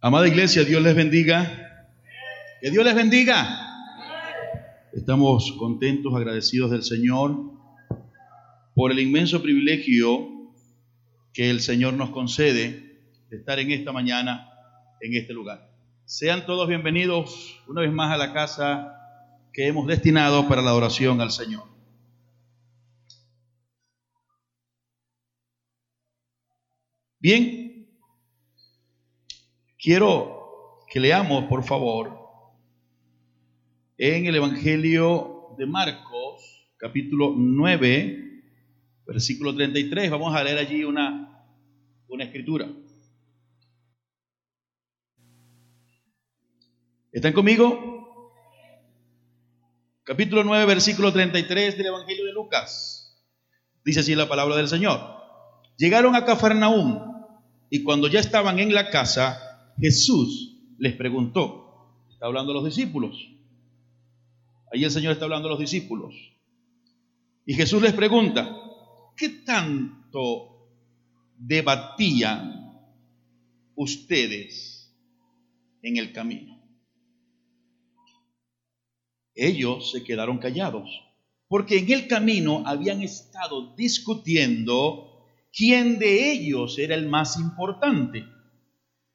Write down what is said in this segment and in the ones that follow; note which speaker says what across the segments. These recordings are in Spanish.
Speaker 1: Amada iglesia, Dios les bendiga. Que Dios les bendiga. Estamos contentos, agradecidos del Señor por el inmenso privilegio que el Señor nos concede de estar en esta mañana en este lugar. Sean todos bienvenidos una vez más a la casa que hemos destinado para la adoración al Señor. Bien, Quiero que leamos, por favor, en el Evangelio de Marcos, capítulo 9, versículo 33. Vamos a leer allí una, una escritura. ¿Están conmigo? Capítulo 9, versículo 33 del Evangelio de Lucas. Dice así la palabra del Señor. Llegaron a Cafarnaúm y cuando ya estaban en la casa, Jesús les preguntó, está hablando a los discípulos, ahí el Señor está hablando a los discípulos, y Jesús les pregunta, ¿qué tanto debatían ustedes en el camino? Ellos se quedaron callados, porque en el camino habían estado discutiendo quién de ellos era el más importante.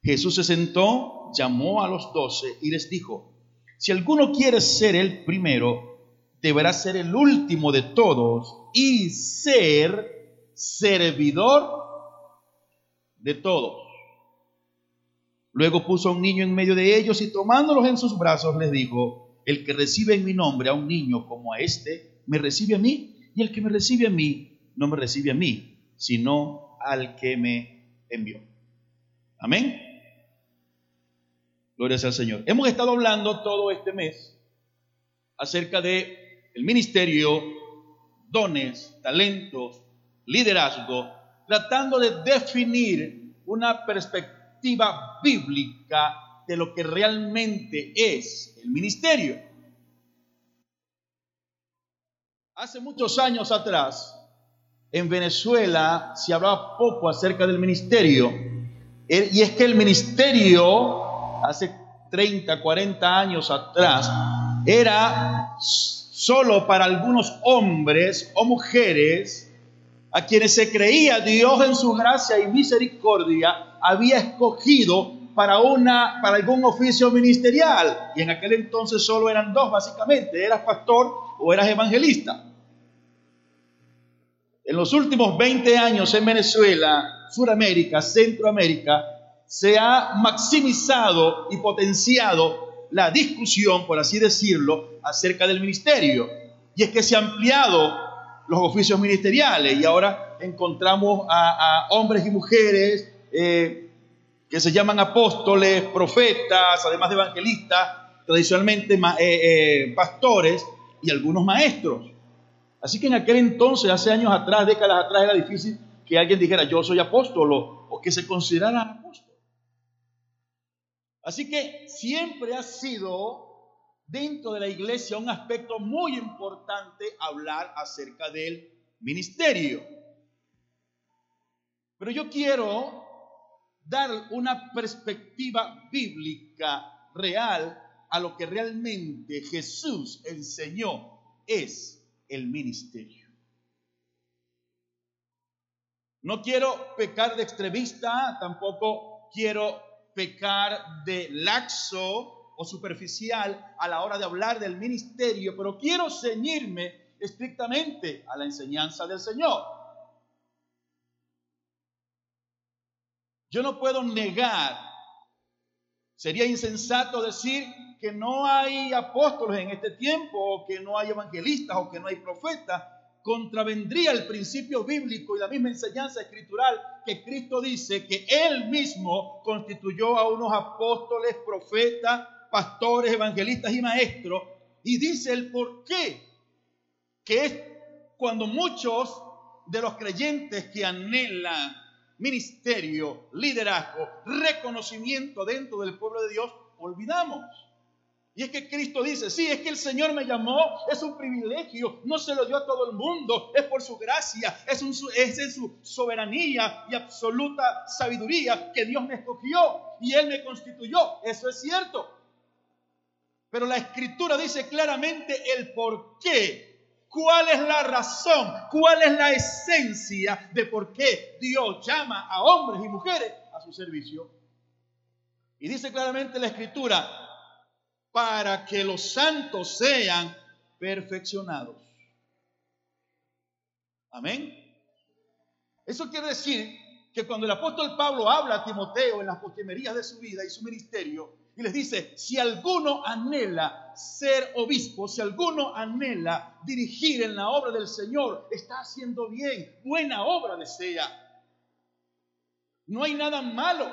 Speaker 1: Jesús se sentó, llamó a los doce y les dijo, si alguno quiere ser el primero, deberá ser el último de todos y ser servidor de todos. Luego puso a un niño en medio de ellos y tomándolos en sus brazos les dijo, el que recibe en mi nombre a un niño como a este, me recibe a mí, y el que me recibe a mí, no me recibe a mí, sino al que me envió. Amén. Gloria sea al Señor. Hemos estado hablando todo este mes acerca de el ministerio, dones, talentos, liderazgo, tratando de definir una perspectiva bíblica de lo que realmente es el ministerio. Hace muchos años atrás, en Venezuela se hablaba poco acerca del ministerio, y es que el ministerio hace 30, 40 años atrás, era solo para algunos hombres o mujeres a quienes se creía Dios en su gracia y misericordia había escogido para, una, para algún oficio ministerial. Y en aquel entonces solo eran dos, básicamente, eras pastor o eras evangelista. En los últimos 20 años en Venezuela, Suramérica, Centroamérica, se ha maximizado y potenciado la discusión, por así decirlo, acerca del ministerio. Y es que se han ampliado los oficios ministeriales y ahora encontramos a, hombres y mujeres eh, que se llaman apóstoles, profetas, además de evangelistas, tradicionalmente eh, eh, pastores y algunos maestros. Así que en aquel entonces, hace años atrás, décadas atrás, era difícil que alguien dijera yo soy apóstol o que se considerara apóstol. Así que siempre ha sido dentro de la iglesia un aspecto muy importante hablar acerca del ministerio. Pero yo quiero dar una perspectiva bíblica real a lo que realmente Jesús enseñó es el ministerio. No quiero pecar de extremista, tampoco quiero pecar de laxo o superficial a la hora de hablar del ministerio, pero quiero ceñirme estrictamente a la enseñanza del Señor. Yo no puedo negar, sería insensato decir que no hay apóstoles en este tiempo, o que no hay evangelistas, o que no hay profetas, contravendría el principio bíblico y la misma enseñanza escritural que Cristo dice que Él mismo constituyó a unos apóstoles, profetas, pastores, evangelistas y maestros. Y dice el por qué, que es cuando muchos de los creyentes que anhelan ministerio, liderazgo, reconocimiento dentro del pueblo de Dios, olvidamos. Y es que Cristo dice, sí, es que el Señor me llamó, es un privilegio, no se lo dio a todo el mundo, es por su gracia, es, es en su soberanía y absoluta sabiduría que Dios me escogió y Él me constituyó. Eso es cierto. Pero la escritura dice claramente el por qué, cuál es la razón, cuál es la esencia de por qué Dios llama a hombres y mujeres a su servicio. Y dice claramente la escritura, para que los santos sean perfeccionados. Amén. Eso quiere decir que cuando el apóstol Pablo habla a Timoteo en las postrimerías de su vida y su ministerio, y les dice, si alguno anhela ser obispo, si alguno anhela dirigir en la obra del Señor, está haciendo bien, buena obra desea. No hay nada malo,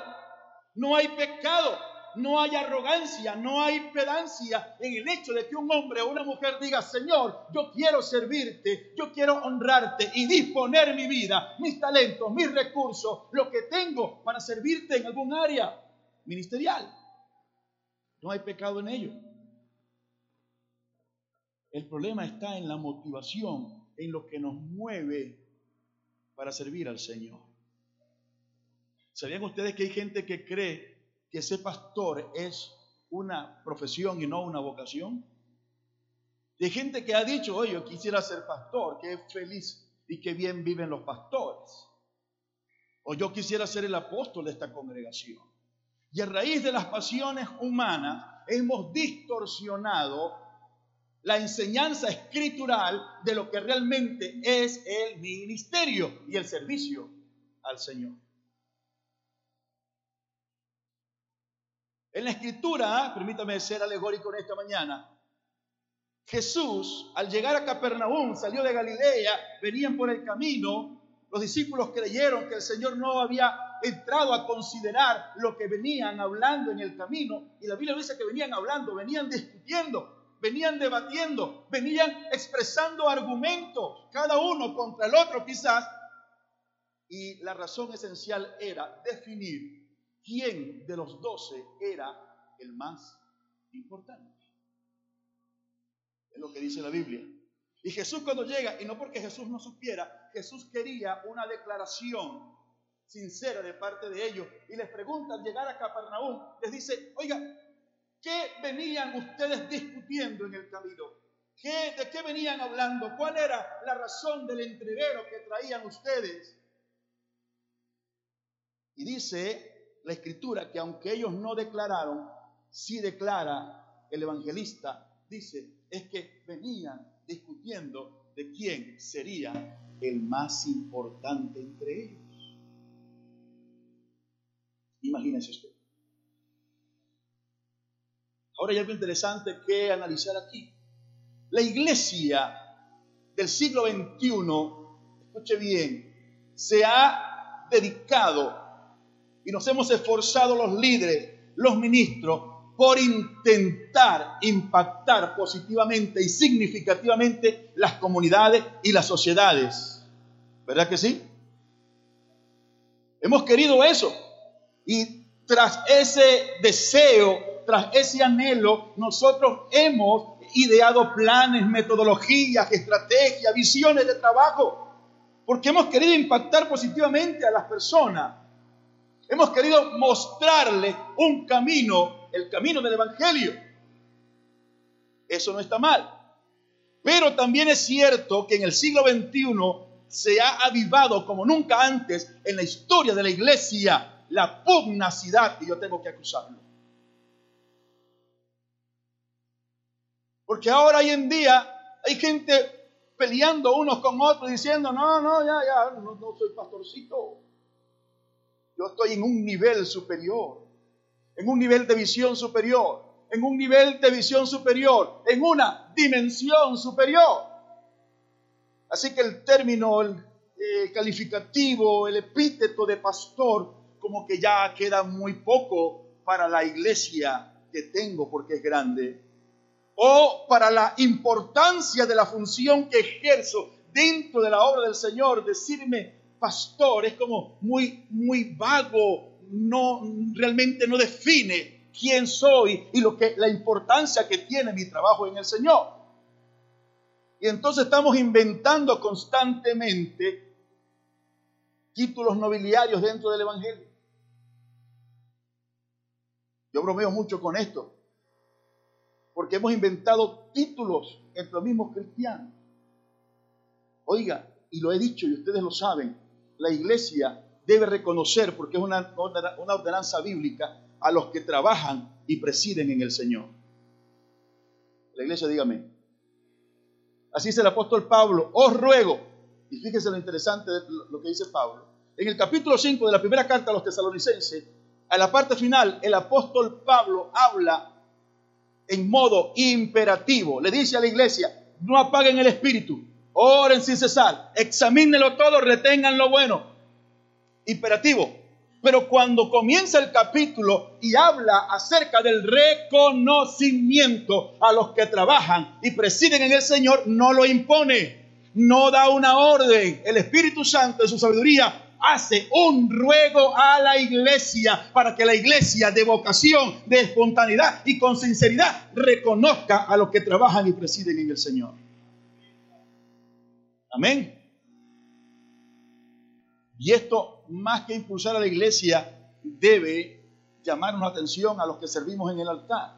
Speaker 1: no hay pecado, no hay arrogancia, no hay pedancia en el hecho de que un hombre o una mujer diga, Señor, yo quiero servirte, yo quiero honrarte y disponer mi vida, mis talentos, mis recursos, lo que tengo para servirte en algún área ministerial. No hay pecado en ello. El problema está en la motivación, en lo que nos mueve para servir al Señor. ¿Sabían ustedes que hay gente que cree que ser pastor es una profesión y no una vocación? Hay gente que ha dicho, oye, yo quisiera ser pastor, qué feliz y qué bien viven los pastores. O yo quisiera ser el apóstol de esta congregación. Y a raíz de las pasiones humanas hemos distorsionado la enseñanza escritural de lo que realmente es el ministerio y el servicio al Señor. En la escritura, permítame ser alegórico en esta mañana, Jesús al llegar a Capernaum salió de Galilea, venían por el camino, los discípulos creyeron que el Señor no había entrado a considerar lo que venían hablando en el camino y la Biblia dice que venían hablando, venían discutiendo, venían debatiendo, venían expresando argumentos, cada uno contra el otro quizás, y la razón esencial era definir quién de los doce era el más importante. Es lo que dice la Biblia. Y Jesús cuando llega, y no porque Jesús no supiera, Jesús quería una declaración sincera de parte de ellos. Y les pregunta al llegar a Capernaum, les dice, oiga, ¿qué venían ustedes discutiendo en el camino? ¿Qué, ¿De qué venían hablando? ¿Cuál era la razón del entrevero que traían ustedes? Y dice la escritura que aunque ellos no declararon, sí declara el evangelista, dice, es que venían discutiendo de quién sería el más importante entre ellos. Imagínense usted. Ahora hay algo interesante que analizar aquí. La iglesia del siglo XXI, escuche bien, se ha dedicado y nos hemos esforzado los líderes, los ministros, por intentar impactar positivamente y significativamente las comunidades y las sociedades. ¿Verdad que sí? Hemos querido eso. Y tras ese deseo, tras ese anhelo, nosotros hemos ideado planes, metodologías, estrategias, visiones de trabajo. Porque hemos querido impactar positivamente a las personas Hemos querido mostrarle un camino, el camino del Evangelio. Eso no está mal. Pero también es cierto que en el siglo XXI se ha avivado como nunca antes en la historia de la iglesia la pugnacidad y yo tengo que acusarlo. Porque ahora hoy en día hay gente peleando unos con otros diciendo, no, no, ya, ya, no, no soy pastorcito. Yo estoy en un nivel superior, en un nivel de visión superior, en un nivel de visión superior, en una dimensión superior. Así que el término el, calificativo, el epíteto de pastor, como que ya queda muy poco para la iglesia que tengo porque es grande, o para la importancia de la función que ejerzo dentro de la obra del Señor, decirme pastor es como muy, muy vago, no, realmente no define quién soy y lo que, la importancia que tiene mi trabajo en el Señor. Y entonces estamos inventando constantemente títulos nobiliarios dentro del Evangelio. Yo bromeo mucho con esto, porque hemos inventado títulos entre los mismos cristianos. Oiga, y lo he dicho y ustedes lo saben, la iglesia debe reconocer, porque es una, ordenanza bíblica, a los que trabajan y presiden en el Señor. La iglesia, dígame. Así dice el apóstol Pablo, os ruego, y fíjese lo interesante de lo que dice Pablo, en el capítulo 5 de la primera carta a los tesalonicenses, a la parte final, el apóstol Pablo habla en modo imperativo. Le dice a la iglesia, no apaguen el espíritu, oren sin cesar, examínenlo todo, retengan lo bueno. Imperativo. Pero cuando comienza el capítulo y habla acerca del reconocimiento a los que trabajan y presiden en el Señor, no lo impone, no da una orden. El Espíritu Santo en su sabiduría hace un ruego a la iglesia para que la iglesia de vocación, de espontaneidad y con sinceridad reconozca a los que trabajan y presiden en el Señor. Amén. Y esto, más que impulsar a la iglesia, debe llamarnos la atención a los que servimos en el altar.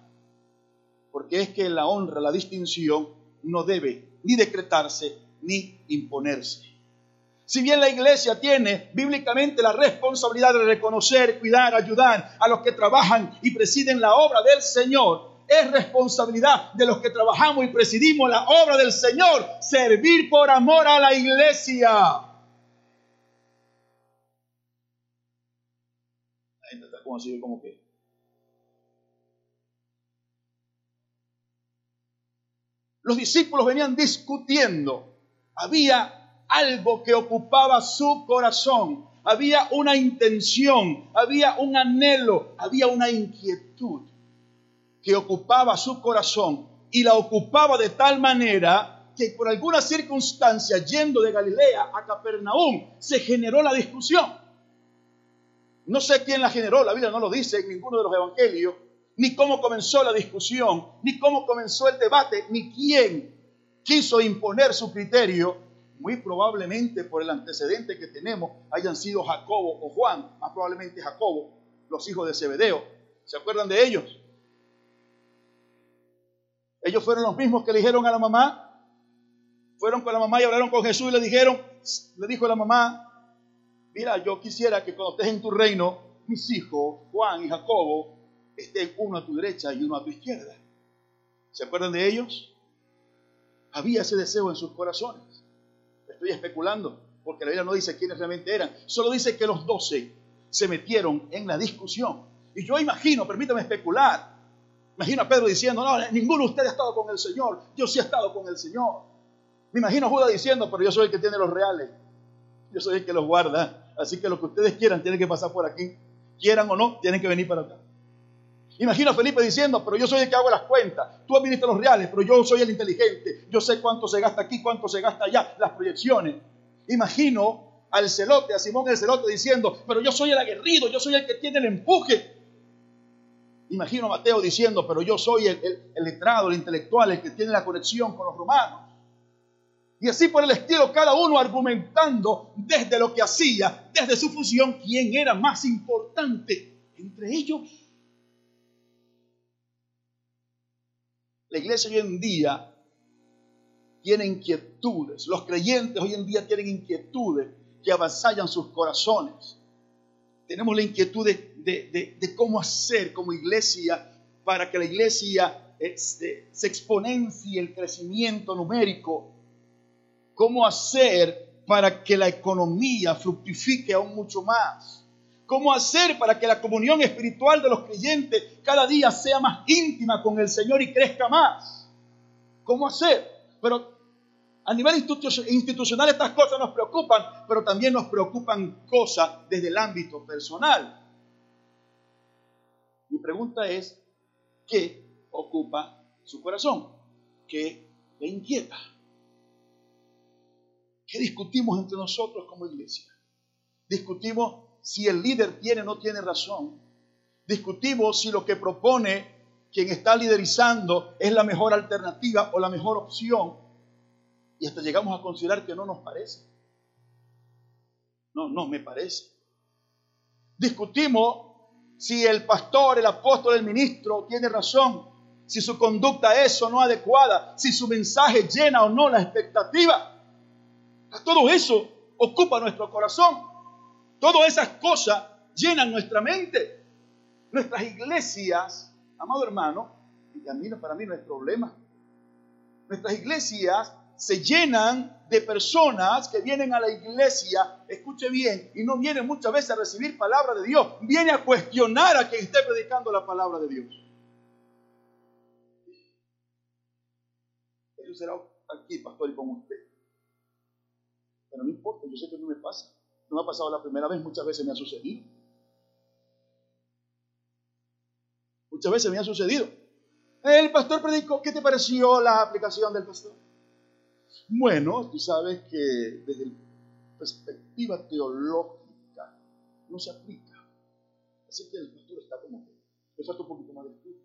Speaker 1: Porque es que la honra, la distinción, no debe ni decretarse ni imponerse. Si bien la iglesia tiene bíblicamente la responsabilidad de reconocer, cuidar, ayudar a los que trabajan y presiden la obra del Señor, es responsabilidad de los que trabajamos y presidimos la obra del Señor servir por amor a la iglesia. como así, como. Los discípulos venían discutiendo. Había algo que ocupaba su corazón. Había una intención, había un anhelo, había una inquietud que ocupaba su corazón y la ocupaba de tal manera que por alguna circunstancia, yendo de Galilea a Capernaum, se generó la discusión. No sé quién la generó, la Biblia no lo dice en ninguno de los evangelios, ni cómo comenzó la discusión, ni cómo comenzó el debate, ni quién quiso imponer su criterio. Muy probablemente por el antecedente que tenemos hayan sido Jacobo o Juan, más probablemente Jacobo, los hijos de Zebedeo. ¿Se acuerdan de ellos? Ellos fueron los mismos que le dijeron a la mamá, fueron con la mamá y hablaron con Jesús y le dijeron, le dijo la mamá, mira, yo quisiera que cuando estés en tu reino, mis hijos, Juan y Jacobo, estén uno a tu derecha y uno a tu izquierda. ¿Se acuerdan de ellos? Había ese deseo en sus corazones. Estoy especulando, porque la Biblia no dice quiénes realmente eran, solo dice que los doce se metieron en la discusión. Y yo imagino, permítame especular, imagino a Pedro diciendo, no, ninguno de ustedes ha estado con el Señor, yo sí he estado con el Señor. Me imagino a Judas diciendo, pero yo soy el que tiene los reales, yo soy el que los guarda. Así que lo que ustedes quieran tienen que pasar por aquí. Quieran o no, tienen que venir para acá. Imagino a Felipe diciendo, pero yo soy el que hago las cuentas. Tú administras los reales, pero yo soy el inteligente. Yo sé cuánto se gasta aquí, cuánto se gasta allá, las proyecciones. Imagino al celote, a Simón el celote diciendo, pero yo soy el aguerrido, yo soy el que tiene el empuje. Imagino a Mateo diciendo, pero yo soy el, letrado, el intelectual, el que tiene la conexión con los romanos. Y así por el estilo, cada uno argumentando desde lo que hacía, desde su función, quién era más importante entre ellos. La iglesia hoy en día tiene inquietudes, los creyentes hoy en día tienen inquietudes que avasallan sus corazones. Tenemos la inquietud de, cómo hacer como iglesia para que la iglesia este, se exponencie el crecimiento numérico cómo hacer para que la economía fructifique aún mucho más. Cómo hacer para que la comunión espiritual de los creyentes cada día sea más íntima con el Señor y crezca más. ¿Cómo hacer? Pero a nivel institucional estas cosas nos preocupan, pero también nos preocupan cosas desde el ámbito personal. Mi pregunta es, ¿qué ocupa su corazón? ¿Qué le inquieta? ¿Qué discutimos entre nosotros como iglesia? Discutimos si el líder tiene o no tiene razón. Discutimos si lo que propone quien está liderizando es la mejor alternativa o la mejor opción. Y hasta llegamos a considerar que no nos parece. No, no me parece. Discutimos si el pastor, el apóstol, el ministro tiene razón, si su conducta es o no adecuada, si su mensaje llena o no la expectativa. Todo eso ocupa nuestro corazón. Todas esas cosas llenan nuestra mente. Nuestras iglesias, amado hermano, y a para mí no es problema. Nuestras iglesias se llenan de personas que vienen a la iglesia, escuche bien, y no vienen muchas veces a recibir palabra de Dios, viene a cuestionar a quien esté predicando la palabra de Dios. Eso será aquí, pastor, y con usted. Pero no importa, yo sé que no me pasa. No me ha pasado la primera vez, muchas veces me ha sucedido. Muchas veces me ha sucedido. El pastor predicó, ¿qué te pareció la aplicación del pastor? Bueno, tú sabes que desde la perspectiva teológica no se aplica. Así que el pastor está como que le falta un poquito más de estudio.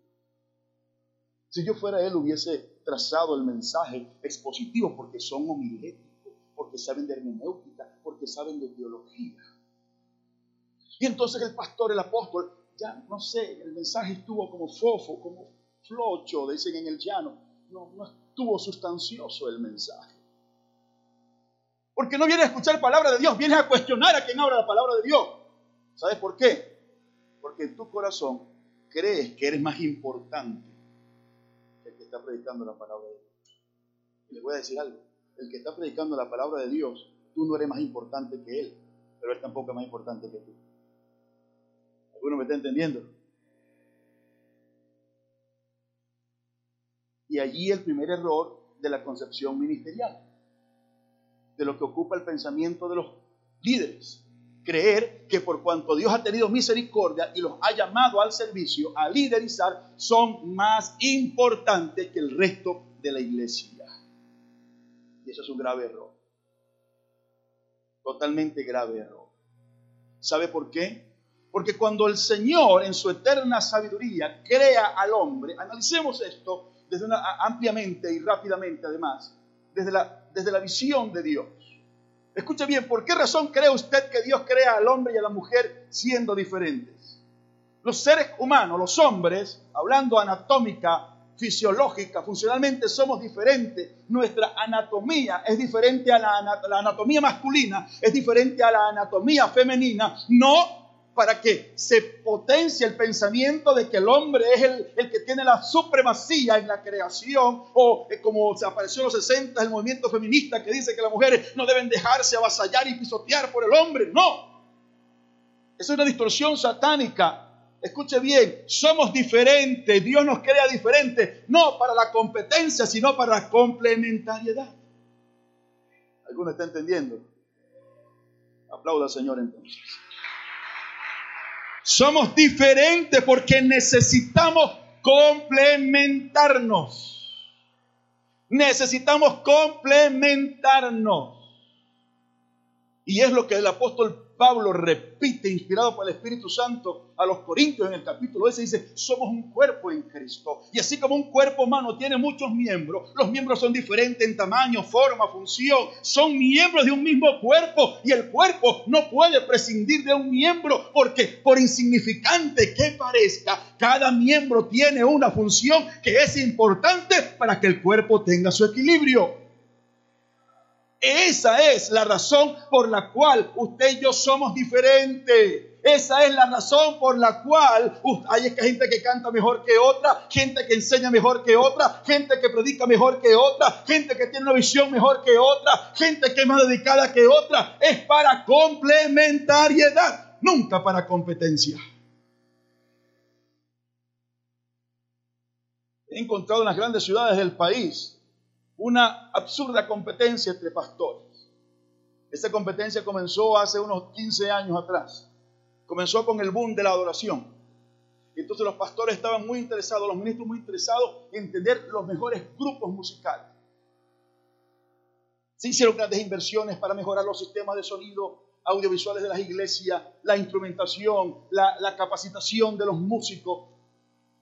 Speaker 1: Si yo fuera él, hubiese trazado el mensaje expositivo porque son homiléticos, porque saben de hermenéutica, porque saben de teología. Y entonces el pastor, el apóstol, ya no sé, el mensaje estuvo como fofo, como flocho, dicen en el llano. No, no estuvo sustancioso el mensaje. Porque no viene a escuchar palabra de Dios, viene a cuestionar a quien habla la palabra de Dios. ¿Sabes por qué? Porque en tu corazón crees que eres más importante que el que está predicando la palabra de Dios. Y les voy a decir algo, el que está predicando la palabra de Dios, tú no eres más importante que él, pero él tampoco es más importante que tú. ¿Alguno me está entendiendo? Y allí el primer error de la concepción ministerial de lo que ocupa el pensamiento de los líderes. Creer que por cuanto Dios ha tenido misericordia y los ha llamado al servicio, a liderizar, son más importantes que el resto de la iglesia. Y eso es un grave error. Totalmente grave error. ¿Sabe por qué? Porque cuando el Señor en su eterna sabiduría crea al hombre, analicemos esto ampliamente y rápidamente además, desde la, desde la visión de Dios. Escuche bien, ¿por qué razón cree usted que Dios crea al hombre y a la mujer siendo diferentes? Los seres humanos, los hombres, hablando anatómica, fisiológica, funcionalmente somos diferentes. Nuestra anatomía es diferente a la, la anatomía masculina, es diferente a la anatomía femenina. No para que se potencie el pensamiento de que el hombre es el, que tiene la supremacía en la creación, o eh, como se apareció en los 60 el movimiento feminista que dice que las mujeres no deben dejarse avasallar y pisotear por el hombre. No, es una distorsión satánica. Escuche bien, somos diferentes, Dios nos crea diferentes, no para la competencia, sino para la complementariedad. ¿Alguno está entendiendo? Aplauda, Señor, entonces. Somos diferentes porque necesitamos complementarnos. Necesitamos complementarnos. Y es lo que el apóstol Pablo repite, inspirado por el Espíritu Santo, a los Corintios en el capítulo ese, dice, somos un cuerpo en Cristo. Y así como un cuerpo humano tiene muchos miembros, los miembros son diferentes en tamaño, forma, función, son miembros de un mismo cuerpo y el cuerpo no puede prescindir de un miembro porque por insignificante que parezca, cada miembro tiene una función que es importante para que el cuerpo tenga su equilibrio. Esa es la razón por la cual usted y yo somos diferentes. Esa es la razón por la cual hay gente que canta mejor que otra, gente que enseña mejor que otra, gente que predica mejor que otra, gente que tiene una visión mejor que otra, gente que es más dedicada que otra. Es para complementariedad, nunca para competencia. He encontrado en las grandes ciudades del país una absurda competencia entre pastores. Esta competencia comenzó hace unos 15 años atrás. Comenzó con el boom de la adoración. Entonces los pastores estaban muy interesados, los ministros muy interesados en tener los mejores grupos musicales. Se hicieron grandes inversiones para mejorar los sistemas de sonido, audiovisuales de las iglesias, la instrumentación, la capacitación de los músicos,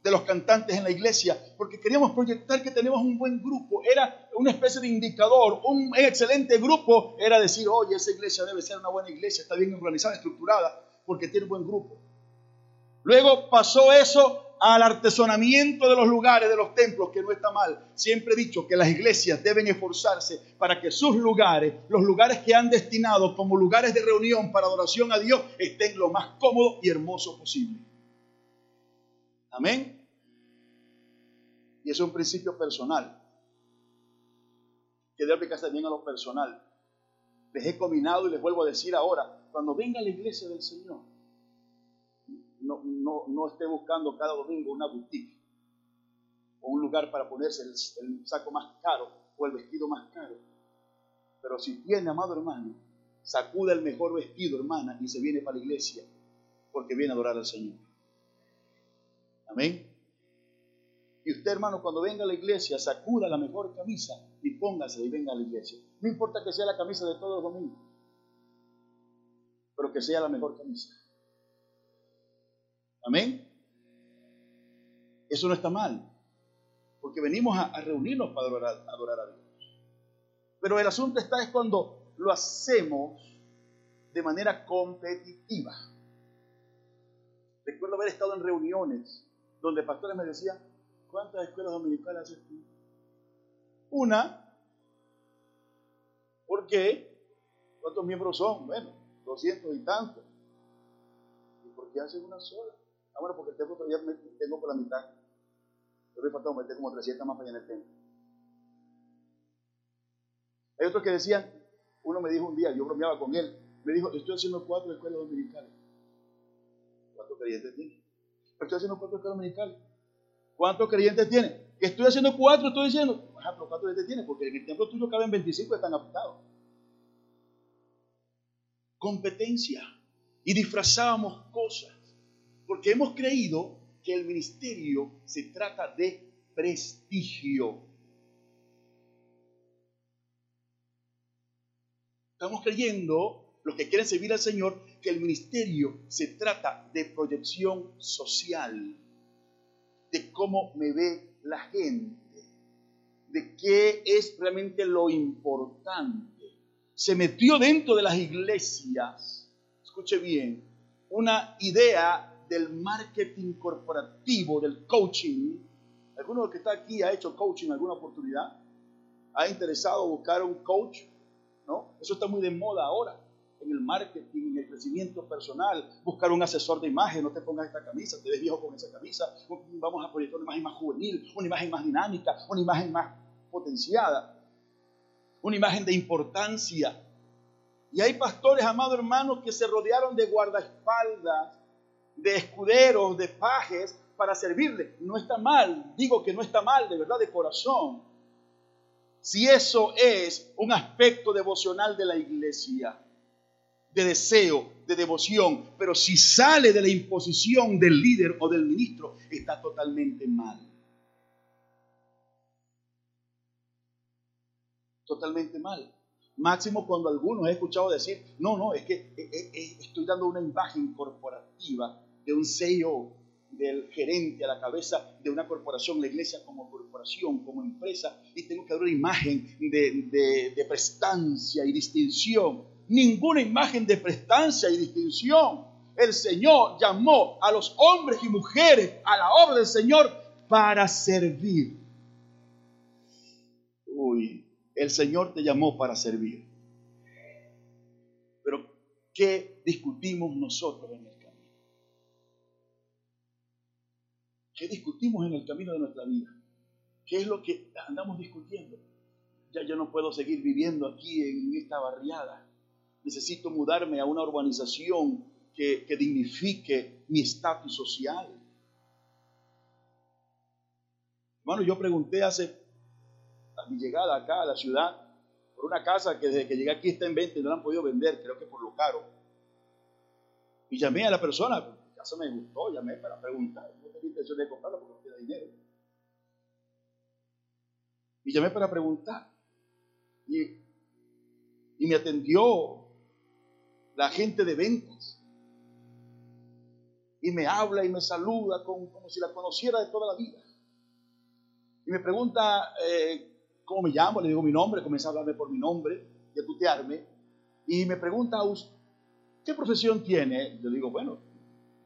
Speaker 1: de los cantantes en la iglesia, porque queríamos proyectar que tenemos un buen grupo. Era una especie de indicador, un excelente grupo era decir, oye, esa iglesia debe ser una buena iglesia, está bien organizada, estructurada, porque tiene un buen grupo. Luego pasó eso al artesonamiento de los lugares, de los templos, que no está mal. Siempre he dicho que las iglesias deben esforzarse para que sus lugares, los lugares que han destinado como lugares de reunión para adoración a Dios, estén lo más cómodos y hermosos posible. Amén. Y es un principio personal. Que debe aplicarse también a lo personal. Les he combinado y les vuelvo a decir ahora, cuando venga la iglesia del Señor, no, no, no esté buscando cada domingo una boutique o un lugar para ponerse el, el saco más caro o el vestido más caro. Pero si tiene, amado hermano, sacuda el mejor vestido, hermana, y se viene para la iglesia porque viene a adorar al Señor. Amén. Y usted, hermano, cuando venga a la iglesia, sacuda la mejor camisa y póngase y venga a la iglesia. No importa que sea la camisa de todos los domingos, pero que sea la mejor camisa. Amén. Eso no está mal, porque venimos a, reunirnos para adorar, adorar a Dios. Pero el asunto está es cuando lo hacemos de manera competitiva. Recuerdo haber estado en reuniones donde pastores me decían, ¿cuántas escuelas dominicales haces tú? Una. ¿Por qué? ¿Cuántos miembros son? Bueno, doscientos y tantos. ¿Y por qué haces una sola? Ah, bueno, porque el templo todavía me tengo por la mitad. Yo me falta meter como 300 más para en el templo. Hay otros que decían, uno me dijo un día, yo bromeaba con él, me dijo, estoy haciendo cuatro escuelas dominicales. ¿Cuántos creyentes tiene? Estoy haciendo cuatro escuelas dominicales. ¿Cuántos creyentes tiene? Que estoy haciendo cuatro, estoy diciendo, ajá, pero ¿cuántos creyentes tiene? Porque en el templo tuyo caben 25 están afectados. Competencia. Y disfrazábamos cosas. Porque hemos creído que el ministerio se trata de prestigio. Estamos creyendo, los que quieren servir al Señor, que el ministerio se trata de proyección social, de cómo me ve la gente, de qué es realmente lo importante. Se metió dentro de las iglesias, escuche bien, una idea del marketing corporativo, del coaching. ¿Alguno que está aquí ha hecho coaching alguna oportunidad? ¿Ha interesado buscar un coach? ¿No? Eso está muy de moda ahora en el marketing, en el crecimiento personal, buscar un asesor de imagen, no te pongas esta camisa, te ves viejo con esa camisa, vamos a proyectar una imagen más juvenil, una imagen más dinámica, una imagen más potenciada, una imagen de importancia. Y hay pastores, amados hermanos, que se rodearon de guardaespaldas de escuderos, de pajes para servirle. No está mal, digo que no está mal, de verdad, de corazón. Si eso es un aspecto devocional de la iglesia, de deseo, de devoción, pero si sale de la imposición del líder o del ministro, está totalmente mal. Totalmente mal. Máximo cuando algunos he escuchado decir, no, no, es que eh, eh, eh, estoy dando una imagen corporativa de un CEO, del gerente a la cabeza de una corporación, la iglesia como corporación, como empresa, y tengo que dar una imagen de, de prestancia y distinción. Ninguna imagen de prestancia y distinción. El Señor llamó a los hombres y mujeres a la obra del Señor para servir. Uy, el Señor te llamó para servir. Pero, ¿qué discutimos nosotros en ¿Qué discutimos en el camino de nuestra vida? ¿Qué es lo que andamos discutiendo? Ya yo no puedo seguir viviendo aquí en esta barriada. Necesito mudarme a una urbanización que, que dignifique mi estatus social. Hermano, yo pregunté hace a mi llegada acá a la ciudad por una casa que desde que llegué aquí está en venta y no la han podido vender, creo que por lo caro. Y llamé a la persona, la casa me gustó, llamé para preguntar intención de comprarla porque no tiene dinero. Y llamé para preguntar. Y, y me atendió la gente de ventas. Y me habla y me saluda como, si la conociera de toda la vida. Y me pregunta eh, cómo me llamo, le digo mi nombre, comienza a hablarme por mi nombre y a tutearme. Y me pregunta, ¿qué profesión tiene? Yo digo, bueno,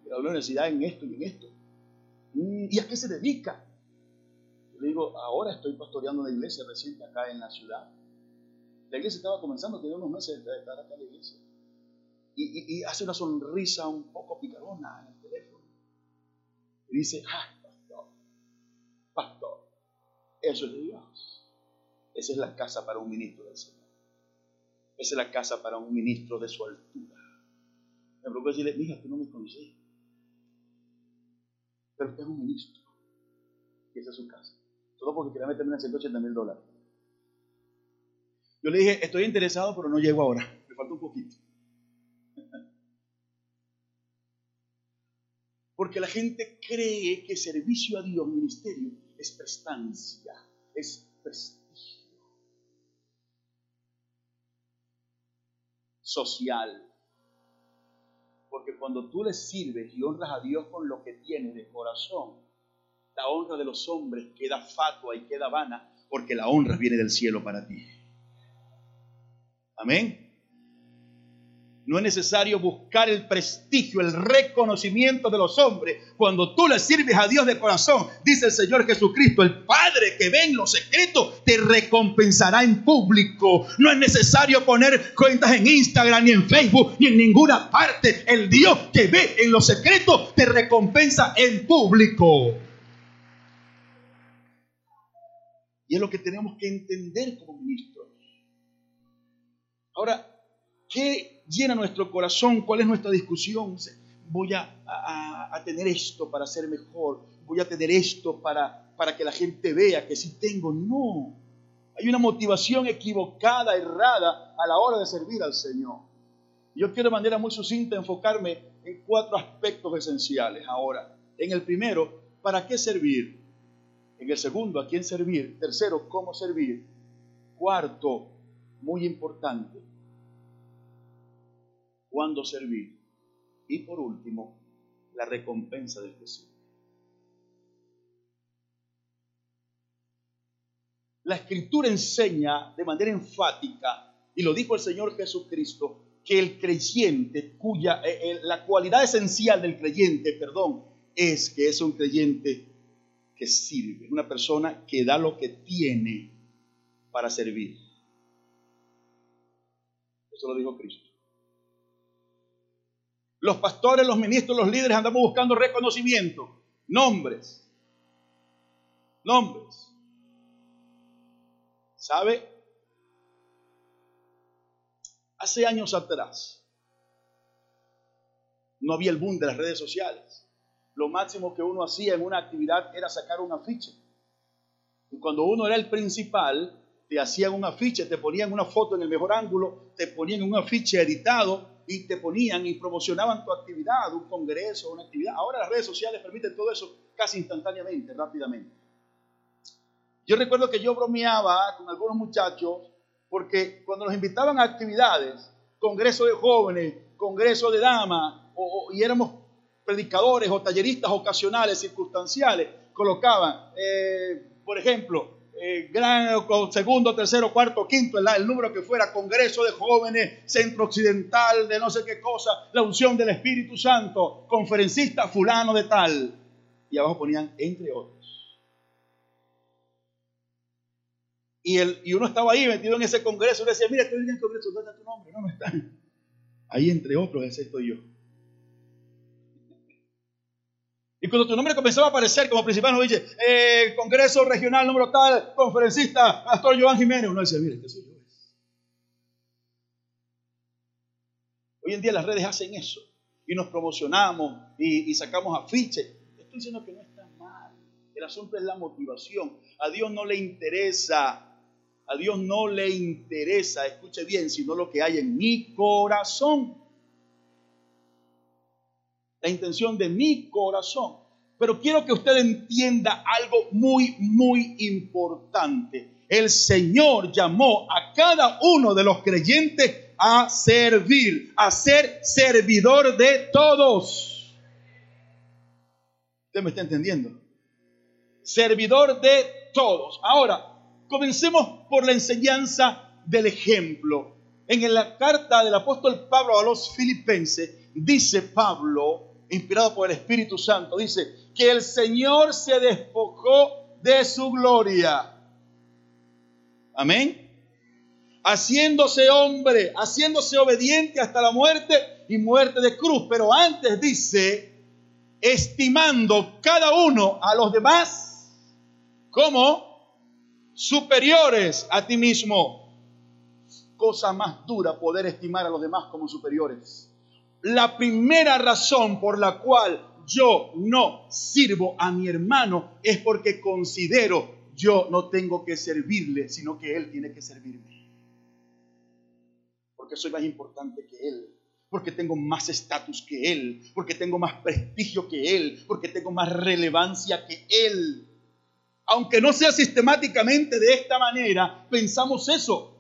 Speaker 1: la universidad en esto y en esto. Mm, ¿Y a qué se dedica? Le digo, ahora estoy pastoreando una iglesia reciente acá en la ciudad. La iglesia estaba comenzando, tenía unos meses de estar acá en la iglesia. Y, hace una sonrisa un poco picarona en el teléfono. Y dice, ah, pastor, pastor, eso es de Dios. Esa es la casa para un ministro del Señor. Esa es la casa para un ministro de su altura. Me preocupa decirle, mija, tú no me conoces. Pero usted es un ministro. Y esa es su casa. Todo porque quería meterme en 180 mil dólares. Yo le dije, estoy interesado, pero no llego ahora. Me falta un poquito. Porque la gente cree que servicio a Dios, ministerio, es prestancia, es prestigio social. Porque cuando tú le sirves y honras a Dios con lo que tienes de corazón, la honra de los hombres queda fatua y queda vana, porque la honra viene del cielo para ti. Amén. No es necesario buscar el prestigio, el reconocimiento de los hombres. Cuando tú le sirves a Dios de corazón, dice el Señor Jesucristo, el Padre que ve en lo secreto te recompensará en público. No es necesario poner cuentas en Instagram, ni en Facebook, ni en ninguna parte. El Dios que ve en lo secreto te recompensa en público. Y es lo que tenemos que entender como ministros. Ahora, ¿qué llena nuestro corazón? ¿Cuál es nuestra discusión? Voy a, tener esto para ser mejor. Voy a tener esto para, para que la gente vea que sí tengo. No. Hay una motivación equivocada, errada a la hora de servir al Señor. Yo quiero de manera muy sucinta enfocarme en cuatro aspectos esenciales ahora. En el primero, ¿para qué servir? En el segundo, ¿a quién servir? Tercero, ¿cómo servir? Cuarto, muy importante, cuándo servir. Y por último, la recompensa del Jesús. La escritura enseña de manera enfática, y lo dijo el Señor Jesucristo, que el creyente, cuya eh, eh, la cualidad esencial del creyente, perdón, es que es un creyente que sirve, una persona que da lo que tiene para servir. Eso lo dijo Cristo. Los pastores, los ministros, los líderes andamos buscando reconocimiento, nombres, nombres. ¿Sabe? Hace años atrás no había el boom de las redes sociales. Lo máximo que uno hacía en una actividad era sacar un afiche. Y cuando uno era el principal, te hacían un afiche, te ponían una foto en el mejor ángulo, te ponían un afiche editado y te ponían y promocionaban tu actividad, un congreso, una actividad. Ahora las redes sociales permiten todo eso casi instantáneamente, rápidamente. Yo recuerdo que yo bromeaba con algunos muchachos porque cuando nos invitaban a actividades, congreso de jóvenes, congreso de damas, y éramos predicadores o talleristas ocasionales, circunstanciales, colocaban, eh, por ejemplo, eh, gran, segundo, tercero, cuarto, quinto, el, número que fuera, Congreso de Jóvenes, Centro Occidental, de no sé qué cosa, la unción del Espíritu Santo, conferencista fulano de tal. Y abajo ponían, entre otros. Y, el, y uno estaba ahí metido en ese congreso y decía, mira, estoy en el congreso, ¿dónde está tu nombre? No, no está. Ahí entre otros, ese estoy yo. Y cuando tu nombre comenzaba a aparecer como principal, uno dice, eh, Congreso Regional número tal, conferencista, Pastor Joan Jiménez. Uno dice, mire, ¿qué soy yo? Hoy en día las redes hacen eso. Y nos promocionamos y, sacamos afiches. Estoy diciendo que no está mal. El asunto es la motivación. A Dios no le interesa. A Dios no le interesa, escuche bien, sino lo que hay en mi corazón la intención de mi corazón. Pero quiero que usted entienda algo muy, muy importante. El Señor llamó a cada uno de los creyentes a servir, a ser servidor de todos. ¿Usted me está entendiendo? Servidor de todos. Ahora, comencemos por la enseñanza del ejemplo. En la carta del apóstol Pablo a los filipenses, dice Pablo, inspirado por el Espíritu Santo, dice que el Señor se despojó de su gloria. Amén. Haciéndose hombre, haciéndose obediente hasta la muerte y muerte de cruz. Pero antes dice, estimando cada uno a los demás como superiores a ti mismo. Cosa más dura poder estimar a los demás como superiores. La primera razón por la cual yo no sirvo a mi hermano es porque considero yo no tengo que servirle, sino que él tiene que servirme. Porque soy más importante que él, porque tengo más estatus que él, porque tengo más prestigio que él, porque tengo más relevancia que él. Aunque no sea sistemáticamente de esta manera, pensamos eso.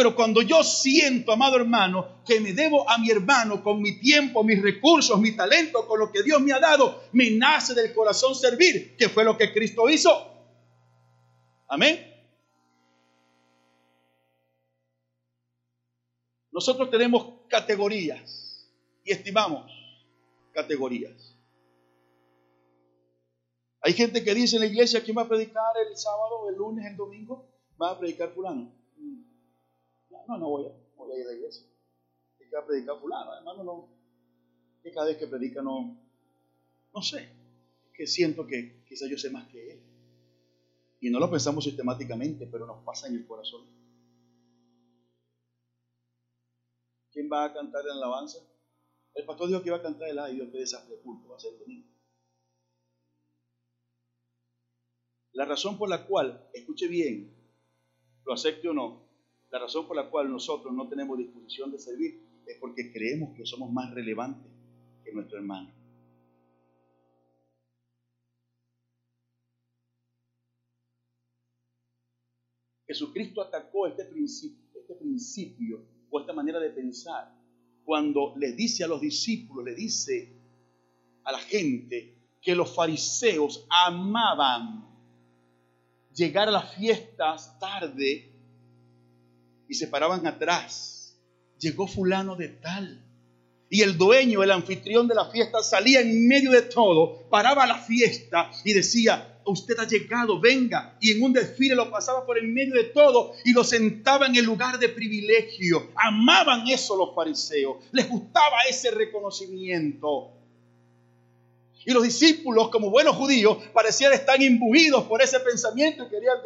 Speaker 1: Pero cuando yo siento, amado hermano, que me debo a mi hermano con mi tiempo, mis recursos, mi talento, con lo que Dios me ha dado, me nace del corazón servir, que fue lo que Cristo hizo. Amén. Nosotros tenemos categorías y estimamos categorías. Hay gente que dice en la iglesia, ¿quién va a predicar el sábado, el lunes, el domingo? Va a predicar fulano. No, no voy a, voy a ir a la iglesia. ¿Qué va a predicar fulano? Hermano, no. Que cada vez que predica no, no sé. Que siento que quizás yo sé más que él. Y no lo pensamos sistemáticamente, pero nos pasa en el corazón. ¿Quién va a cantar en la alabanza? El pastor dijo que iba a cantar el ay Dios, que desastre culto, va a ser el domingo. La razón por la cual, escuche bien, lo acepte o no, la razón por la cual nosotros no tenemos disposición de servir es porque creemos que somos más relevantes que nuestro hermano. Jesucristo atacó este principio, este principio o esta manera de pensar cuando le dice a los discípulos, le dice a la gente que los fariseos amaban llegar a las fiestas tarde y se paraban atrás. Llegó fulano de tal. Y el dueño, el anfitrión de la fiesta, salía en medio de todo, paraba la fiesta y decía, usted ha llegado, venga. Y en un desfile lo pasaba por el medio de todo y lo sentaba en el lugar de privilegio. Amaban eso los fariseos. Les gustaba ese reconocimiento. Y los discípulos, como buenos judíos, parecían estar imbuidos por ese pensamiento y, querían,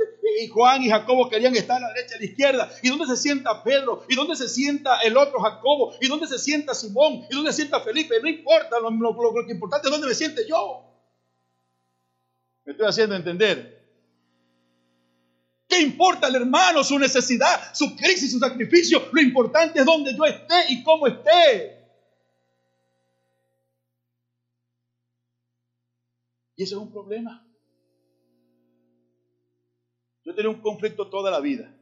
Speaker 1: y Juan y Jacobo querían estar a la derecha y a la izquierda. ¿Y dónde se sienta Pedro? ¿Y dónde se sienta el otro Jacobo? ¿Y dónde se sienta Simón? ¿Y dónde se sienta Felipe? No importa, lo, que importante es dónde me siente yo. Me estoy haciendo entender. ¿Qué importa el hermano, su necesidad, su crisis, su sacrificio? Lo importante es dónde yo esté y cómo esté. Y ese es un problema. Yo tenido un conflicto toda la vida.